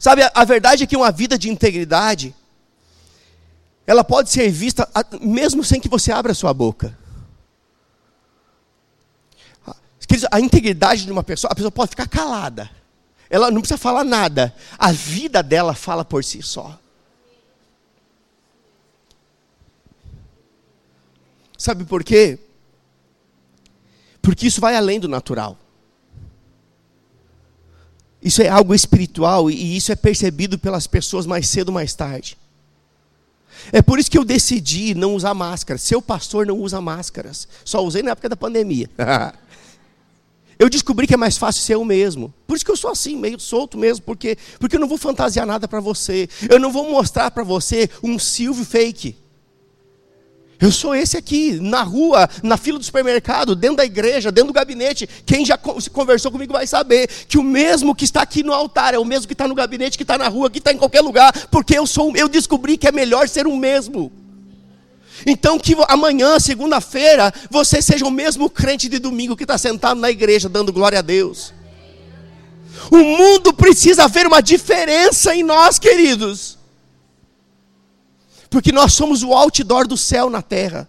Sabe, a, a, verdade é que uma vida de integridade, ela pode ser vista a, mesmo sem que você abra a sua boca. A integridade de uma pessoa, a pessoa pode ficar calada. Ela não precisa falar nada. A vida dela fala por si só. Sabe por quê? Porque isso vai além do natural. Isso é algo espiritual e isso é percebido pelas pessoas mais cedo ou mais tarde. É por isso que eu decidi não usar máscara. Seu pastor não usa máscaras. Só usei na época da pandemia. eu descobri que é mais fácil ser eu mesmo. Por isso que eu sou assim, meio solto mesmo, porque porque eu não vou fantasiar nada para você. Eu não vou mostrar para você um Silvio fake. Eu sou esse aqui, na rua, na fila do supermercado, dentro da igreja, dentro do gabinete. Quem já conversou comigo vai saber que o mesmo que está aqui no altar é o mesmo que está no gabinete, que está na rua, que está em qualquer lugar, porque eu sou, eu descobri que é melhor ser o mesmo. Então que amanhã, segunda-feira, você seja o mesmo crente de domingo que está sentado na igreja dando glória a Deus. O mundo precisa ver uma diferença em nós, queridos. Porque nós somos o outdoor do céu na terra.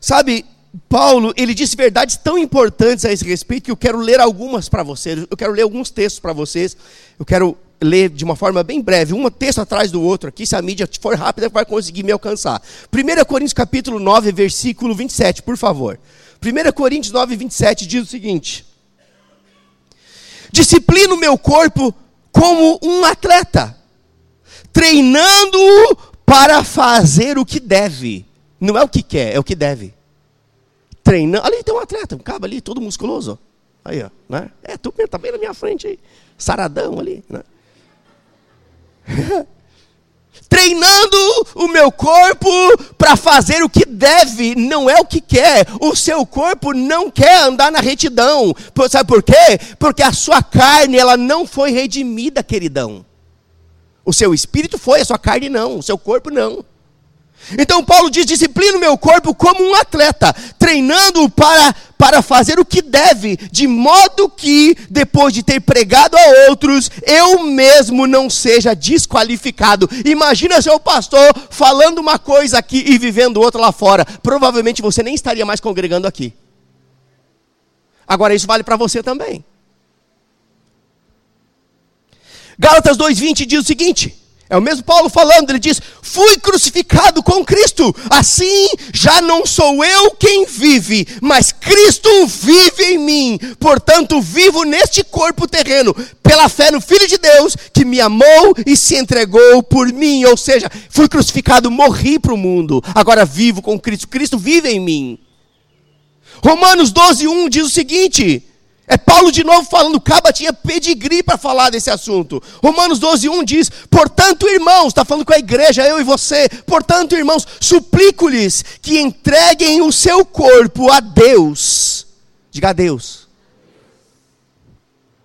Sabe, Paulo, ele disse verdades tão importantes a esse respeito que eu quero ler algumas para vocês. Eu quero ler alguns textos para vocês. Eu quero ler de uma forma bem breve, um texto atrás do outro aqui, se a mídia for rápida, vai conseguir me alcançar. 1 Coríntios capítulo 9, versículo 27, por favor. 1 Coríntios 9, 27 diz o seguinte: Disciplino meu corpo como um atleta, treinando-o para fazer o que deve. Não é o que quer, é o que deve. Treinando. Ali tem um atleta, um cabo ali, todo musculoso. Aí, ó. Né? É, tu tá bem na minha frente aí. Saradão ali. Né? O meu corpo para fazer o que deve, não é o que quer. O seu corpo não quer andar na retidão. Sabe por quê? Porque a sua carne, ela não foi redimida, queridão. O seu espírito foi, a sua carne não, o seu corpo não. Então Paulo diz: disciplina o meu corpo como um atleta, treinando-o para, para fazer o que deve, de modo que, depois de ter pregado a outros, eu mesmo não seja desqualificado. Imagina seu pastor falando uma coisa aqui e vivendo outra lá fora. Provavelmente você nem estaria mais congregando aqui. Agora, isso vale para você também. Gálatas 2,20 diz o seguinte. É o mesmo Paulo falando, ele diz: Fui crucificado com Cristo, assim já não sou eu quem vive, mas Cristo vive em mim. Portanto, vivo neste corpo terreno, pela fé no Filho de Deus, que me amou e se entregou por mim. Ou seja, fui crucificado, morri para o mundo, agora vivo com Cristo. Cristo vive em mim. Romanos 12, 1 diz o seguinte: é Paulo de novo falando, Caba tinha pedigree para falar desse assunto. Romanos 12, 1 diz: Portanto, irmãos, está falando com a igreja, eu e você. Portanto, irmãos, suplico-lhes que entreguem o seu corpo a Deus. Diga a Deus.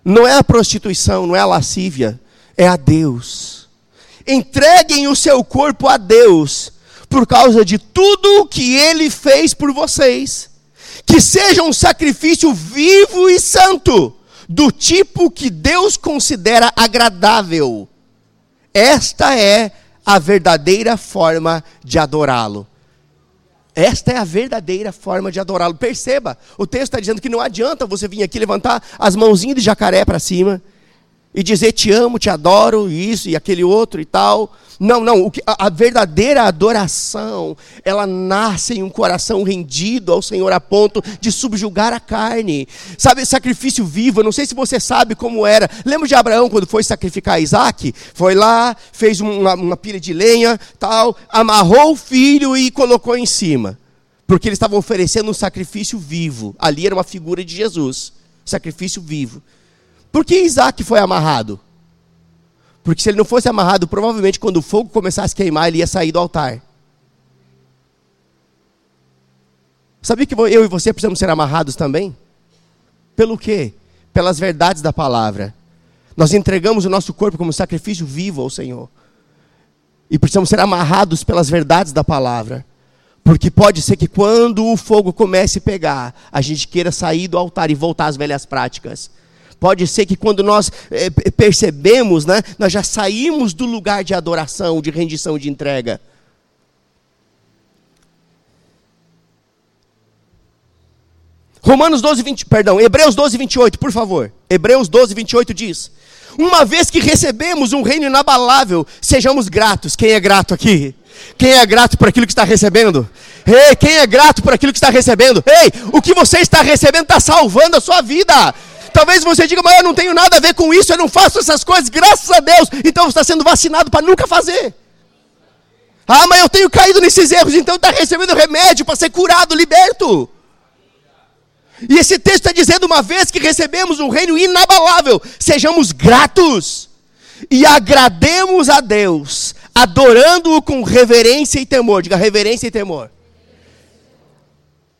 Não é a prostituição, não é a lascívia, é a Deus. Entreguem o seu corpo a Deus, por causa de tudo o que ele fez por vocês que seja um sacrifício vivo e santo, do tipo que Deus considera agradável. Esta é a verdadeira forma de adorá-lo. Esta é a verdadeira forma de adorá-lo. Perceba, o texto está dizendo que não adianta você vir aqui levantar as mãozinhas de jacaré para cima e dizer te amo, te adoro, isso e aquele outro e tal. Não, não, a, a, verdadeira adoração, ela nasce em um coração rendido ao Senhor a ponto de subjugar a carne. Sabe, sacrifício vivo, eu não sei se você sabe como era. Lembra de Abraão quando foi sacrificar Isaac? Foi lá, fez uma, uma pilha de lenha, tal, amarrou o filho e colocou em cima. Porque ele estava oferecendo um sacrifício vivo. Ali era uma figura de Jesus. Sacrifício vivo. Por que Isaac foi amarrado? Porque se ele não fosse amarrado, provavelmente quando o fogo começasse a queimar, ele ia sair do altar. Sabia que eu e você precisamos ser amarrados também? Pelo quê? Pelas verdades da palavra. Nós entregamos o nosso corpo como sacrifício vivo ao Senhor. E precisamos ser amarrados pelas verdades da palavra. Porque pode ser que quando o fogo comece a pegar, a gente queira sair do altar e voltar às velhas práticas. Pode ser que quando nós é, percebemos, né, nós já saímos do lugar de adoração, de rendição, de entrega. Romanos 12, 20, perdão, Hebreus 12, 28, por favor. Hebreus 12, 28 diz: Uma vez que recebemos um reino inabalável, sejamos gratos. Quem é grato aqui? Quem é grato por aquilo que está recebendo? Ei, quem é grato por aquilo que está recebendo? Ei, o que você está recebendo está salvando a sua vida. Talvez você diga, mas eu não tenho nada a ver com isso, eu não faço essas coisas, graças a Deus. Então você está sendo vacinado para nunca fazer. Ah, mas eu tenho caído nesses erros, então está recebendo remédio para ser curado, liberto. E esse texto está dizendo uma vez que recebemos um reino inabalável, sejamos gratos. e agrademos a Deus, adorando-o com reverência e temor. Diga reverência e temor.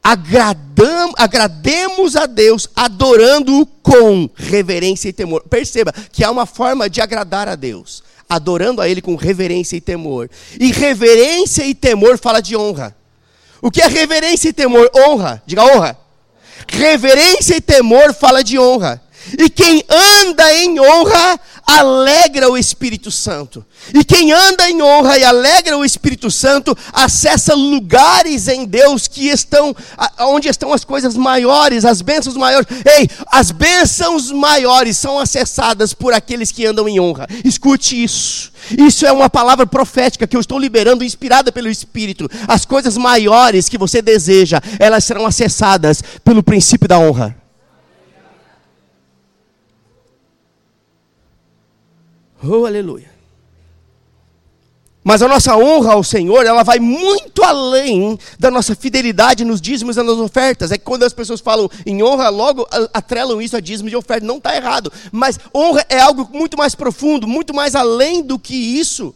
Agradam, agrademos a Deus, adorando-o com reverência e temor. Perceba que há uma forma de agradar a Deus, adorando a Ele com reverência e temor. E reverência e temor fala de honra. O que é reverência e temor? Honra. Diga honra. Reverência e temor fala de honra. E quem anda em honra alegra o Espírito Santo. E quem anda em honra e alegra o Espírito Santo acessa lugares em Deus que estão onde estão as coisas maiores, as bênçãos maiores. Ei, as bênçãos maiores são acessadas por aqueles que andam em honra. Escute isso. Isso é uma palavra profética que eu estou liberando, inspirada pelo Espírito. As coisas maiores que você deseja, elas serão acessadas pelo princípio da honra. Oh, aleluia. Mas a nossa honra ao Senhor, ela vai muito além da nossa fidelidade nos dízimos e nas ofertas. É que quando as pessoas falam em honra, logo atrelam isso a dízimos e ofertas. Não está errado. Mas honra é algo muito mais profundo, muito mais além do que isso.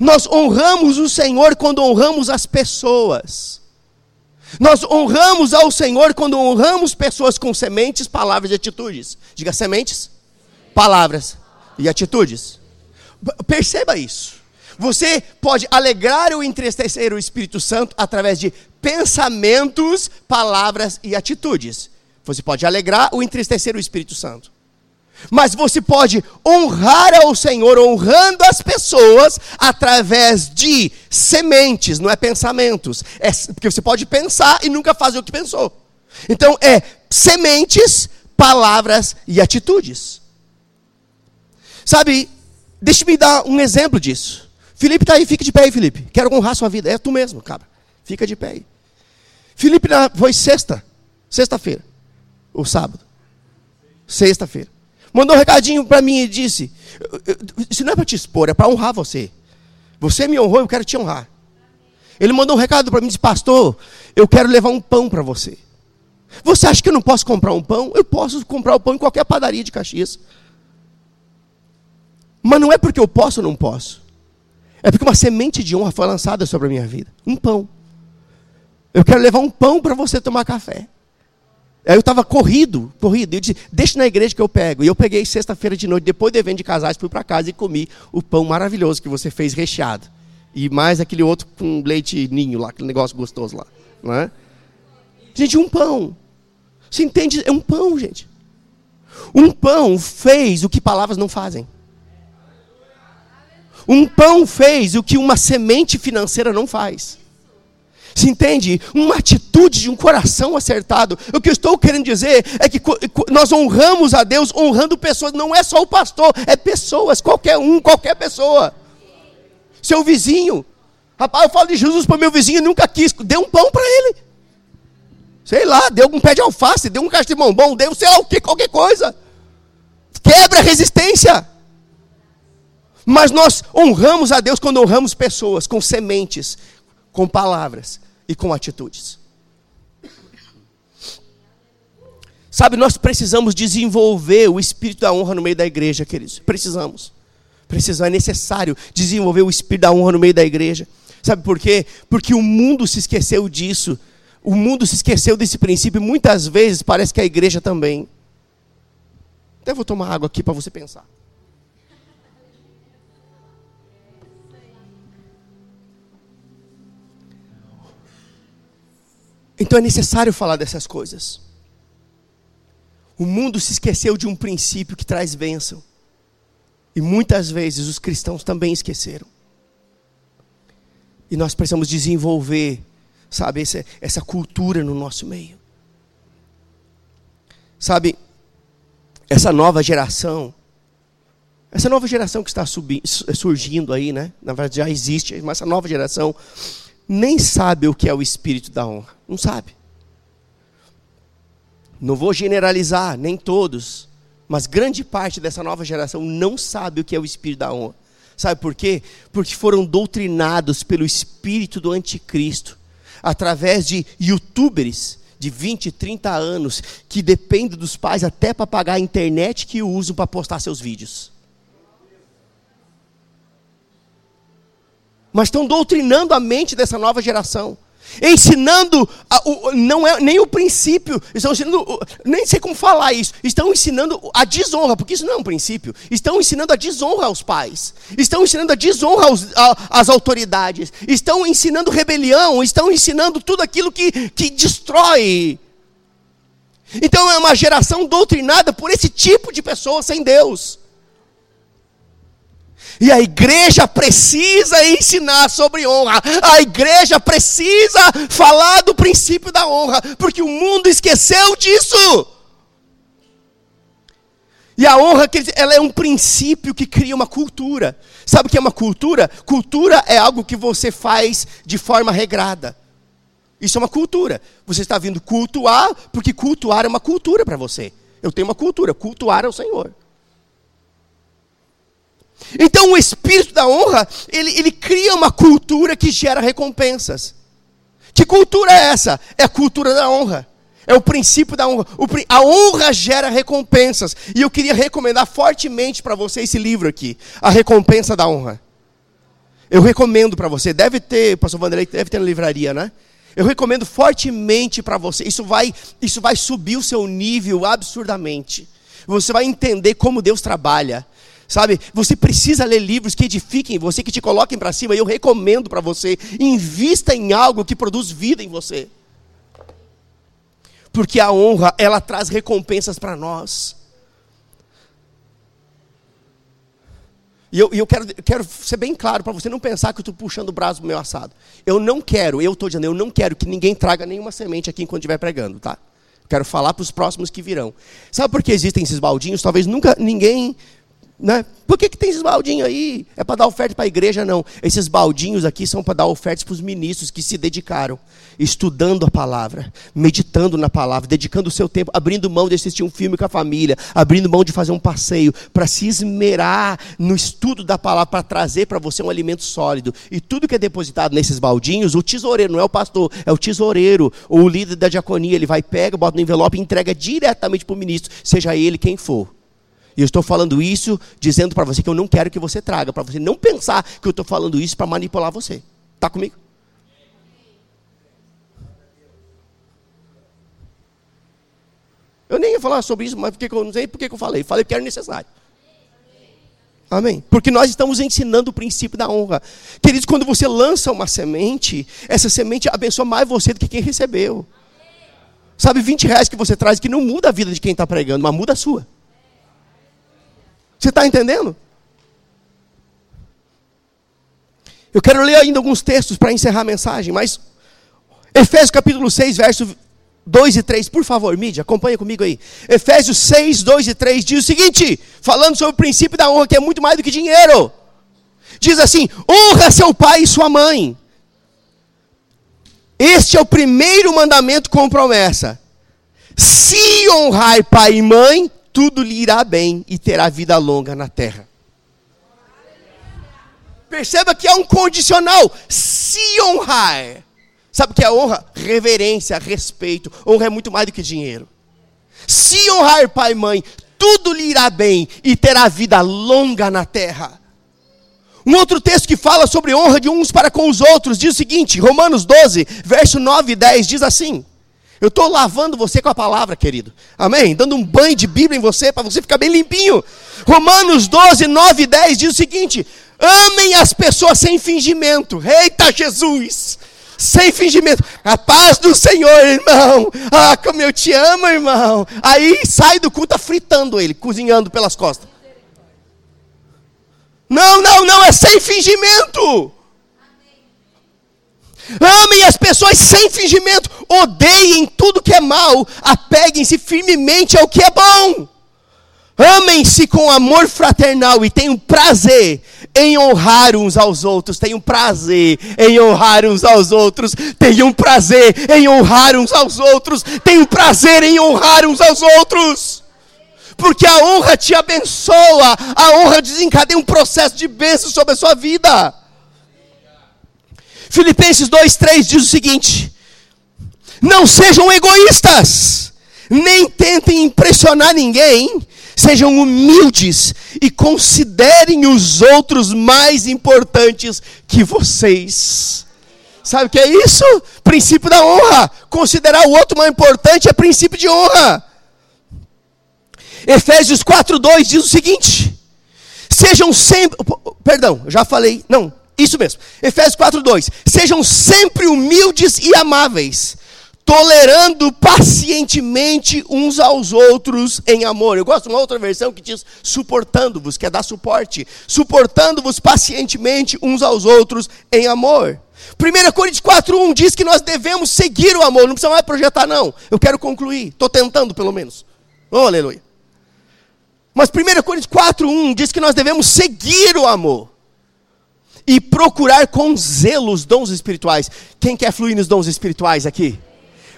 Nós honramos o Senhor quando honramos as pessoas. Nós honramos ao Senhor quando honramos pessoas com sementes, palavras e atitudes. Diga sementes, palavras e atitudes. Perceba isso. Você pode alegrar ou entristecer o Espírito Santo através de pensamentos, palavras e atitudes. Você pode alegrar ou entristecer o Espírito Santo. Mas você pode honrar ao Senhor, honrando as pessoas, através de sementes, não é pensamentos. É, porque você pode pensar e nunca fazer o que pensou. Então, é sementes, palavras e atitudes. Sabe, Deixa-me dar um exemplo disso. Felipe está aí, fica de pé aí, Felipe. Quero honrar sua vida. É tu mesmo, cara. Fica de pé aí. Felipe foi sexta, sexta-feira, ou sábado. Sexta-feira. Mandou um recadinho para mim e disse: Isso não é para te expor, é para honrar você. Você me honrou, eu quero te honrar. Ele mandou um recado para mim e disse: Pastor, eu quero levar um pão para você. Você acha que eu não posso comprar um pão? Eu posso comprar o pão em qualquer padaria de Caxias. Mas não é porque eu posso ou não posso. É porque uma semente de honra foi lançada sobre a minha vida. Um pão. Eu quero levar um pão para você tomar café. Aí eu estava corrido, corrido. Eu disse, deixa na igreja que eu pego. E eu peguei sexta-feira de noite, depois do evento de casais, fui para casa e comi o pão maravilhoso que você fez recheado. E mais aquele outro com leite ninho lá, aquele negócio gostoso lá. Não é? Gente, um pão. Você entende? É um pão, gente. Um pão fez o que palavras não fazem. Um pão fez o que uma semente financeira não faz. Se entende? Uma atitude de um coração acertado. O que eu estou querendo dizer é que nós honramos a Deus honrando pessoas. Não é só o pastor, é pessoas, qualquer um, qualquer pessoa. Seu vizinho. Rapaz, eu falo de Jesus para meu vizinho, nunca quis. Dê um pão para ele. Sei lá, deu um pé de alface, deu um caixa de bombom, deu sei lá o que, qualquer coisa. Quebra a resistência. Mas nós honramos a Deus quando honramos pessoas com sementes, com palavras e com atitudes. Sabe, nós precisamos desenvolver o espírito da honra no meio da igreja, queridos. Precisamos. Precisamos, é necessário desenvolver o espírito da honra no meio da igreja. Sabe por quê? Porque o mundo se esqueceu disso. O mundo se esqueceu desse princípio. Muitas vezes parece que a igreja também. Até vou tomar água aqui para você pensar. Então é necessário falar dessas coisas. O mundo se esqueceu de um princípio que traz bênção. E muitas vezes os cristãos também esqueceram. E nós precisamos desenvolver, sabe, essa, essa cultura no nosso meio. Sabe, essa nova geração, essa nova geração que está subindo, surgindo aí, né? Na verdade já existe, mas essa nova geração nem sabe o que é o espírito da honra. Não sabe. Não vou generalizar, nem todos, mas grande parte dessa nova geração não sabe o que é o espírito da honra. Sabe por quê? Porque foram doutrinados pelo espírito do anticristo, através de youtubers de 20, 30 anos, que dependem dos pais até para pagar a internet que usam para postar seus vídeos. Mas estão doutrinando a mente dessa nova geração. Ensinando, a, o, não é nem o princípio, estão ensinando, nem sei como falar isso, estão ensinando a desonra, porque isso não é um princípio, estão ensinando a desonra aos pais, estão ensinando a desonra aos, a, às autoridades, estão ensinando rebelião, estão ensinando tudo aquilo que, que destrói. Então é uma geração doutrinada por esse tipo de pessoa sem Deus. E a igreja precisa ensinar sobre honra. A igreja precisa falar do princípio da honra, porque o mundo esqueceu disso. E a honra, ela é um princípio que cria uma cultura. Sabe o que é uma cultura? Cultura é algo que você faz de forma regrada. Isso é uma cultura. Você está vindo cultuar, porque cultuar é uma cultura para você. Eu tenho uma cultura, cultuar é o Senhor. Então o espírito da honra, ele, ele cria uma cultura que gera recompensas. Que cultura é essa? É a cultura da honra. É o princípio da honra. O, a honra gera recompensas. E eu queria recomendar fortemente para você esse livro aqui, A Recompensa da Honra. Eu recomendo para você. Deve ter, pastor Vanderlei, deve ter na livraria, né? Eu recomendo fortemente para você. Isso vai, isso vai subir o seu nível absurdamente. Você vai entender como Deus trabalha. Sabe, você precisa ler livros que edifiquem você, que te coloquem para cima. E eu recomendo para você, invista em algo que produz vida em você. Porque a honra, ela traz recompensas para nós. E eu, eu quero, quero ser bem claro para você não pensar que eu estou puxando o braço do meu assado. Eu não quero, eu estou dizendo, eu não quero que ninguém traga nenhuma semente aqui enquanto estiver pregando, tá? Quero falar para os próximos que virão. Sabe por que existem esses baldinhos? Talvez nunca ninguém né? Por que, que tem esses baldinhos aí? É para dar oferta para a igreja? Não. Esses baldinhos aqui são para dar ofertas para os ministros que se dedicaram, estudando a palavra, meditando na palavra, dedicando o seu tempo, abrindo mão de assistir um filme com a família, abrindo mão de fazer um passeio, para se esmerar no estudo da palavra, para trazer para você um alimento sólido. E tudo que é depositado nesses baldinhos, o tesoureiro, não é o pastor, é o tesoureiro, ou o líder da diaconia, ele vai, pega, bota no envelope e entrega diretamente para o ministro, seja ele quem for. E eu estou falando isso dizendo para você que eu não quero que você traga, para você não pensar que eu estou falando isso para manipular você. Está comigo? Eu nem ia falar sobre isso, mas porque eu não sei por que eu falei. Falei que era necessário. Amém? Porque nós estamos ensinando o princípio da honra. Queridos, quando você lança uma semente, essa semente abençoa mais você do que quem recebeu. Sabe, 20 reais que você traz que não muda a vida de quem está pregando, mas muda a sua. Você está entendendo? Eu quero ler ainda alguns textos para encerrar a mensagem, mas Efésios capítulo 6, verso 2 e 3, por favor, mídia, acompanha comigo aí. Efésios 6, 2 e 3 diz o seguinte, falando sobre o princípio da honra, que é muito mais do que dinheiro. Diz assim: honra seu pai e sua mãe. Este é o primeiro mandamento com promessa. Se honrar pai e mãe, tudo lhe irá bem e terá vida longa na terra. Perceba que é um condicional. Se honrar. Sabe o que é honra? Reverência, respeito. Honra é muito mais do que dinheiro. Se honrar pai e mãe, tudo lhe irá bem e terá vida longa na terra. Um outro texto que fala sobre honra de uns para com os outros diz o seguinte: Romanos 12, verso 9 e 10 diz assim: eu estou lavando você com a palavra, querido. Amém? Dando um banho de Bíblia em você para você ficar bem limpinho. Romanos 12, 9 e 10 diz o seguinte: Amem as pessoas sem fingimento. Eita Jesus! Sem fingimento. A paz do Senhor, irmão. Ah, como eu te amo, irmão. Aí sai do culto fritando ele, cozinhando pelas costas. Não, não, não, é sem fingimento. Amem as pessoas sem fingimento. Odeiem tudo que é mal. Apeguem-se firmemente ao que é bom. Amem-se com amor fraternal e tenham prazer em honrar uns aos outros. Tenham prazer em honrar uns aos outros. Tenham prazer em honrar uns aos outros. Tenham prazer em honrar uns aos outros. Porque a honra te abençoa. A honra desencadeia um processo de bênção sobre a sua vida. Filipenses 2,3 diz o seguinte: Não sejam egoístas, nem tentem impressionar ninguém, Sejam humildes e considerem os outros mais importantes que vocês. Sabe o que é isso? Princípio da honra. Considerar o outro mais importante é princípio de honra. Efésios 4:2 diz o seguinte: Sejam sempre, perdão, já falei, não, isso mesmo. Efésios 4:2. Sejam sempre humildes e amáveis, tolerando pacientemente uns aos outros em amor. Eu gosto de uma outra versão que diz suportando-vos, que é dar suporte, suportando-vos pacientemente uns aos outros em amor. 1 Coríntios 4:1 diz que nós devemos seguir o amor, não precisa mais projetar não. Eu quero concluir, estou tentando pelo menos. Oh, aleluia. Mas 1 Coríntios 4:1 diz que nós devemos seguir o amor e procurar com zelo os dons espirituais. Quem quer fluir nos dons espirituais aqui?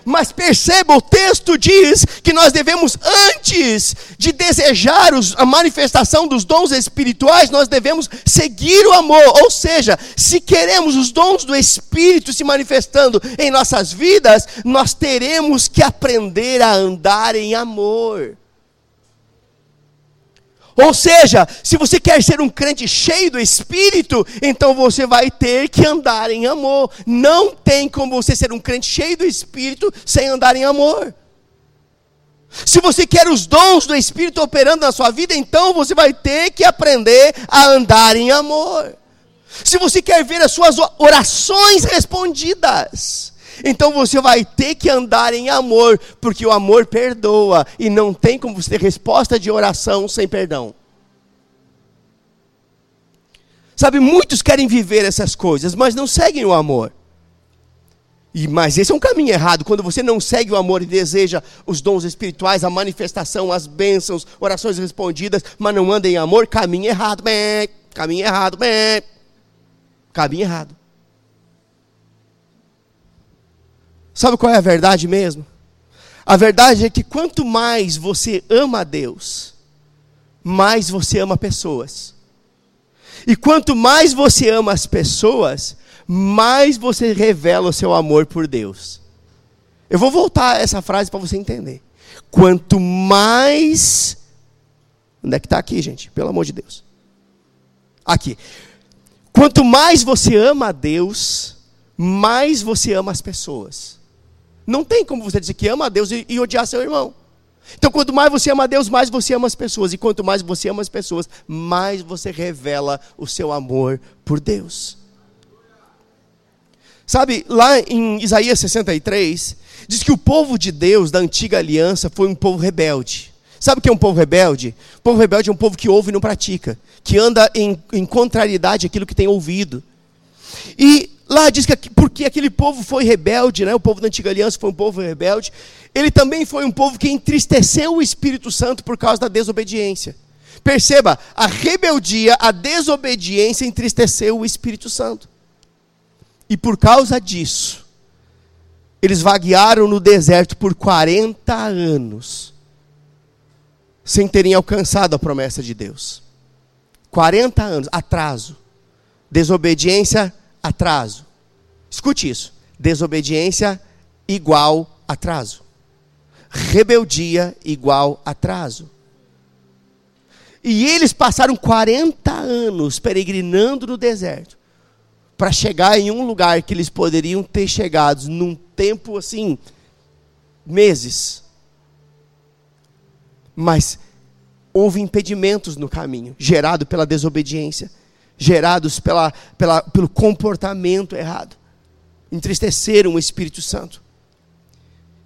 Mas perceba, o texto diz que nós devemos, antes de desejar os, a manifestação dos dons espirituais, nós devemos seguir o amor. Ou seja, se queremos os dons do Espírito se manifestando em nossas vidas, nós teremos que aprender a andar em amor. Ou seja, se você quer ser um crente cheio do Espírito, então você vai ter que andar em amor. Não tem como você ser um crente cheio do Espírito sem andar em amor. Se você quer os dons do Espírito operando na sua vida, então você vai ter que aprender a andar em amor. Se você quer ver as suas orações respondidas, então você vai ter que andar em amor, porque o amor perdoa e não tem como você ter resposta de oração sem perdão. Sabe, muitos querem viver essas coisas, mas não seguem o amor. E, mas esse é um caminho errado, quando você não segue o amor e deseja os dons espirituais, a manifestação, as bênçãos, orações respondidas, mas não anda em amor, caminho errado, bem, caminho errado, bem, caminho errado. Sabe qual é a verdade mesmo? A verdade é que quanto mais você ama a Deus, mais você ama pessoas. E quanto mais você ama as pessoas, mais você revela o seu amor por Deus. Eu vou voltar essa frase para você entender. Quanto mais. Onde é que está aqui, gente? Pelo amor de Deus. Aqui. Quanto mais você ama a Deus, mais você ama as pessoas. Não tem como você dizer que ama a Deus e, e odiar seu irmão. Então, quanto mais você ama a Deus, mais você ama as pessoas. E quanto mais você ama as pessoas, mais você revela o seu amor por Deus. Sabe, lá em Isaías 63, diz que o povo de Deus da antiga aliança foi um povo rebelde. Sabe o que é um povo rebelde? O povo rebelde é um povo que ouve e não pratica, que anda em, em contrariedade àquilo que tem ouvido. E Lá diz que porque aquele povo foi rebelde, né? o povo da antiga aliança foi um povo rebelde, ele também foi um povo que entristeceu o Espírito Santo por causa da desobediência. Perceba, a rebeldia, a desobediência entristeceu o Espírito Santo. E por causa disso, eles vaguearam no deserto por 40 anos, sem terem alcançado a promessa de Deus. 40 anos, atraso. Desobediência atraso. Escute isso: desobediência igual atraso. Rebeldia igual atraso. E eles passaram 40 anos peregrinando no deserto para chegar em um lugar que eles poderiam ter chegado num tempo assim, meses. Mas houve impedimentos no caminho, gerado pela desobediência gerados pela, pela, pelo comportamento errado. Entristeceram o Espírito Santo.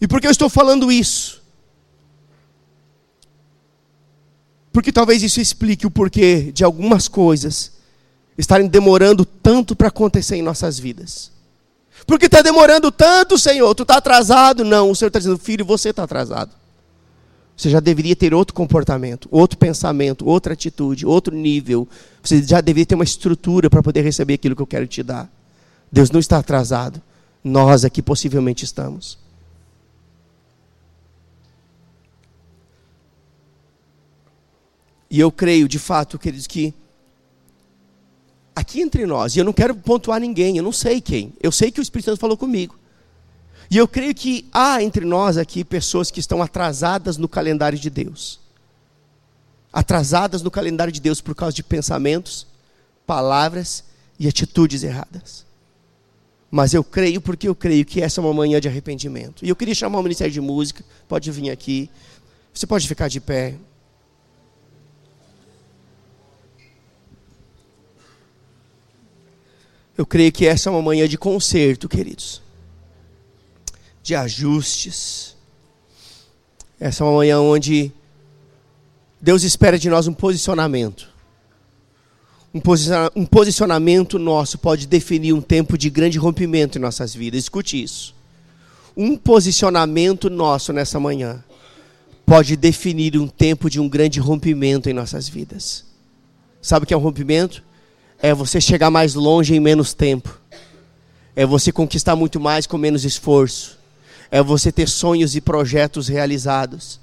E por que eu estou falando isso? Porque talvez isso explique o porquê de algumas coisas estarem demorando tanto para acontecer em nossas vidas. Por que está demorando tanto, Senhor? Tu está atrasado? Não, o Senhor está dizendo, filho, você está atrasado. Você já deveria ter outro comportamento, outro pensamento, outra atitude, outro nível. Você já deveria ter uma estrutura para poder receber aquilo que eu quero te dar. Deus não está atrasado. Nós aqui possivelmente estamos. E eu creio, de fato, queridos, que aqui entre nós, e eu não quero pontuar ninguém, eu não sei quem, eu sei que o Espírito Santo falou comigo. E eu creio que há entre nós aqui pessoas que estão atrasadas no calendário de Deus. atrasadas no calendário de Deus por causa de pensamentos, palavras e atitudes erradas. Mas eu creio porque eu creio que essa é uma manhã de arrependimento. E eu queria chamar o Ministério de Música, pode vir aqui. Você pode ficar de pé. Eu creio que essa é uma manhã de conserto, queridos. De ajustes. Essa é uma manhã onde Deus espera de nós um posicionamento. Um posicionamento nosso pode definir um tempo de grande rompimento em nossas vidas. Escute isso. Um posicionamento nosso nessa manhã pode definir um tempo de um grande rompimento em nossas vidas. Sabe o que é um rompimento? É você chegar mais longe em menos tempo. É você conquistar muito mais com menos esforço. É você ter sonhos e projetos realizados.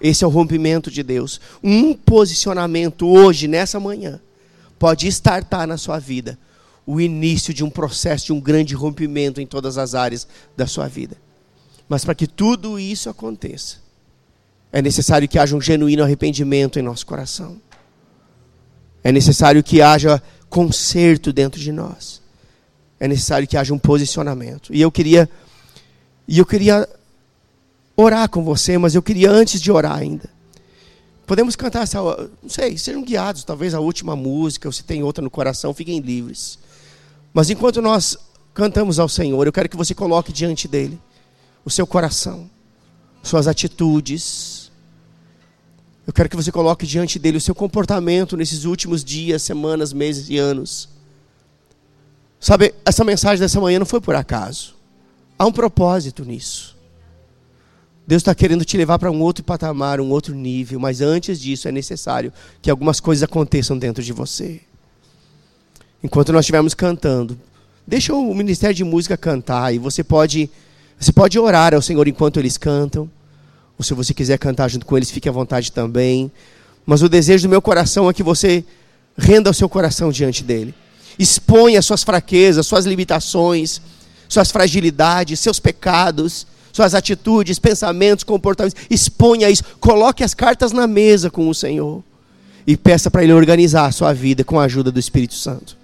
Esse é o rompimento de Deus. Um posicionamento hoje, nessa manhã, pode estartar na sua vida o início de um processo de um grande rompimento em todas as áreas da sua vida. Mas para que tudo isso aconteça, é necessário que haja um genuíno arrependimento em nosso coração. É necessário que haja conserto dentro de nós. É necessário que haja um posicionamento. E eu queria e eu queria orar com você, mas eu queria antes de orar ainda. Podemos cantar essa, não sei, sejam guiados, talvez a última música, ou se tem outra no coração, fiquem livres. Mas enquanto nós cantamos ao Senhor, eu quero que você coloque diante dele o seu coração, suas atitudes. Eu quero que você coloque diante dele o seu comportamento nesses últimos dias, semanas, meses e anos. Sabe, essa mensagem dessa manhã não foi por acaso. Há um propósito nisso. Deus está querendo te levar para um outro patamar, um outro nível, mas antes disso é necessário que algumas coisas aconteçam dentro de você. Enquanto nós estivermos cantando, deixa o Ministério de Música cantar e você pode, você pode orar ao Senhor enquanto eles cantam. Ou se você quiser cantar junto com eles, fique à vontade também. Mas o desejo do meu coração é que você renda o seu coração diante dele. Exponha suas fraquezas, suas limitações, suas fragilidades, seus pecados suas atitudes, pensamentos, comportamentos. Exponha isso. Coloque as cartas na mesa com o Senhor. E peça para Ele organizar a sua vida com a ajuda do Espírito Santo.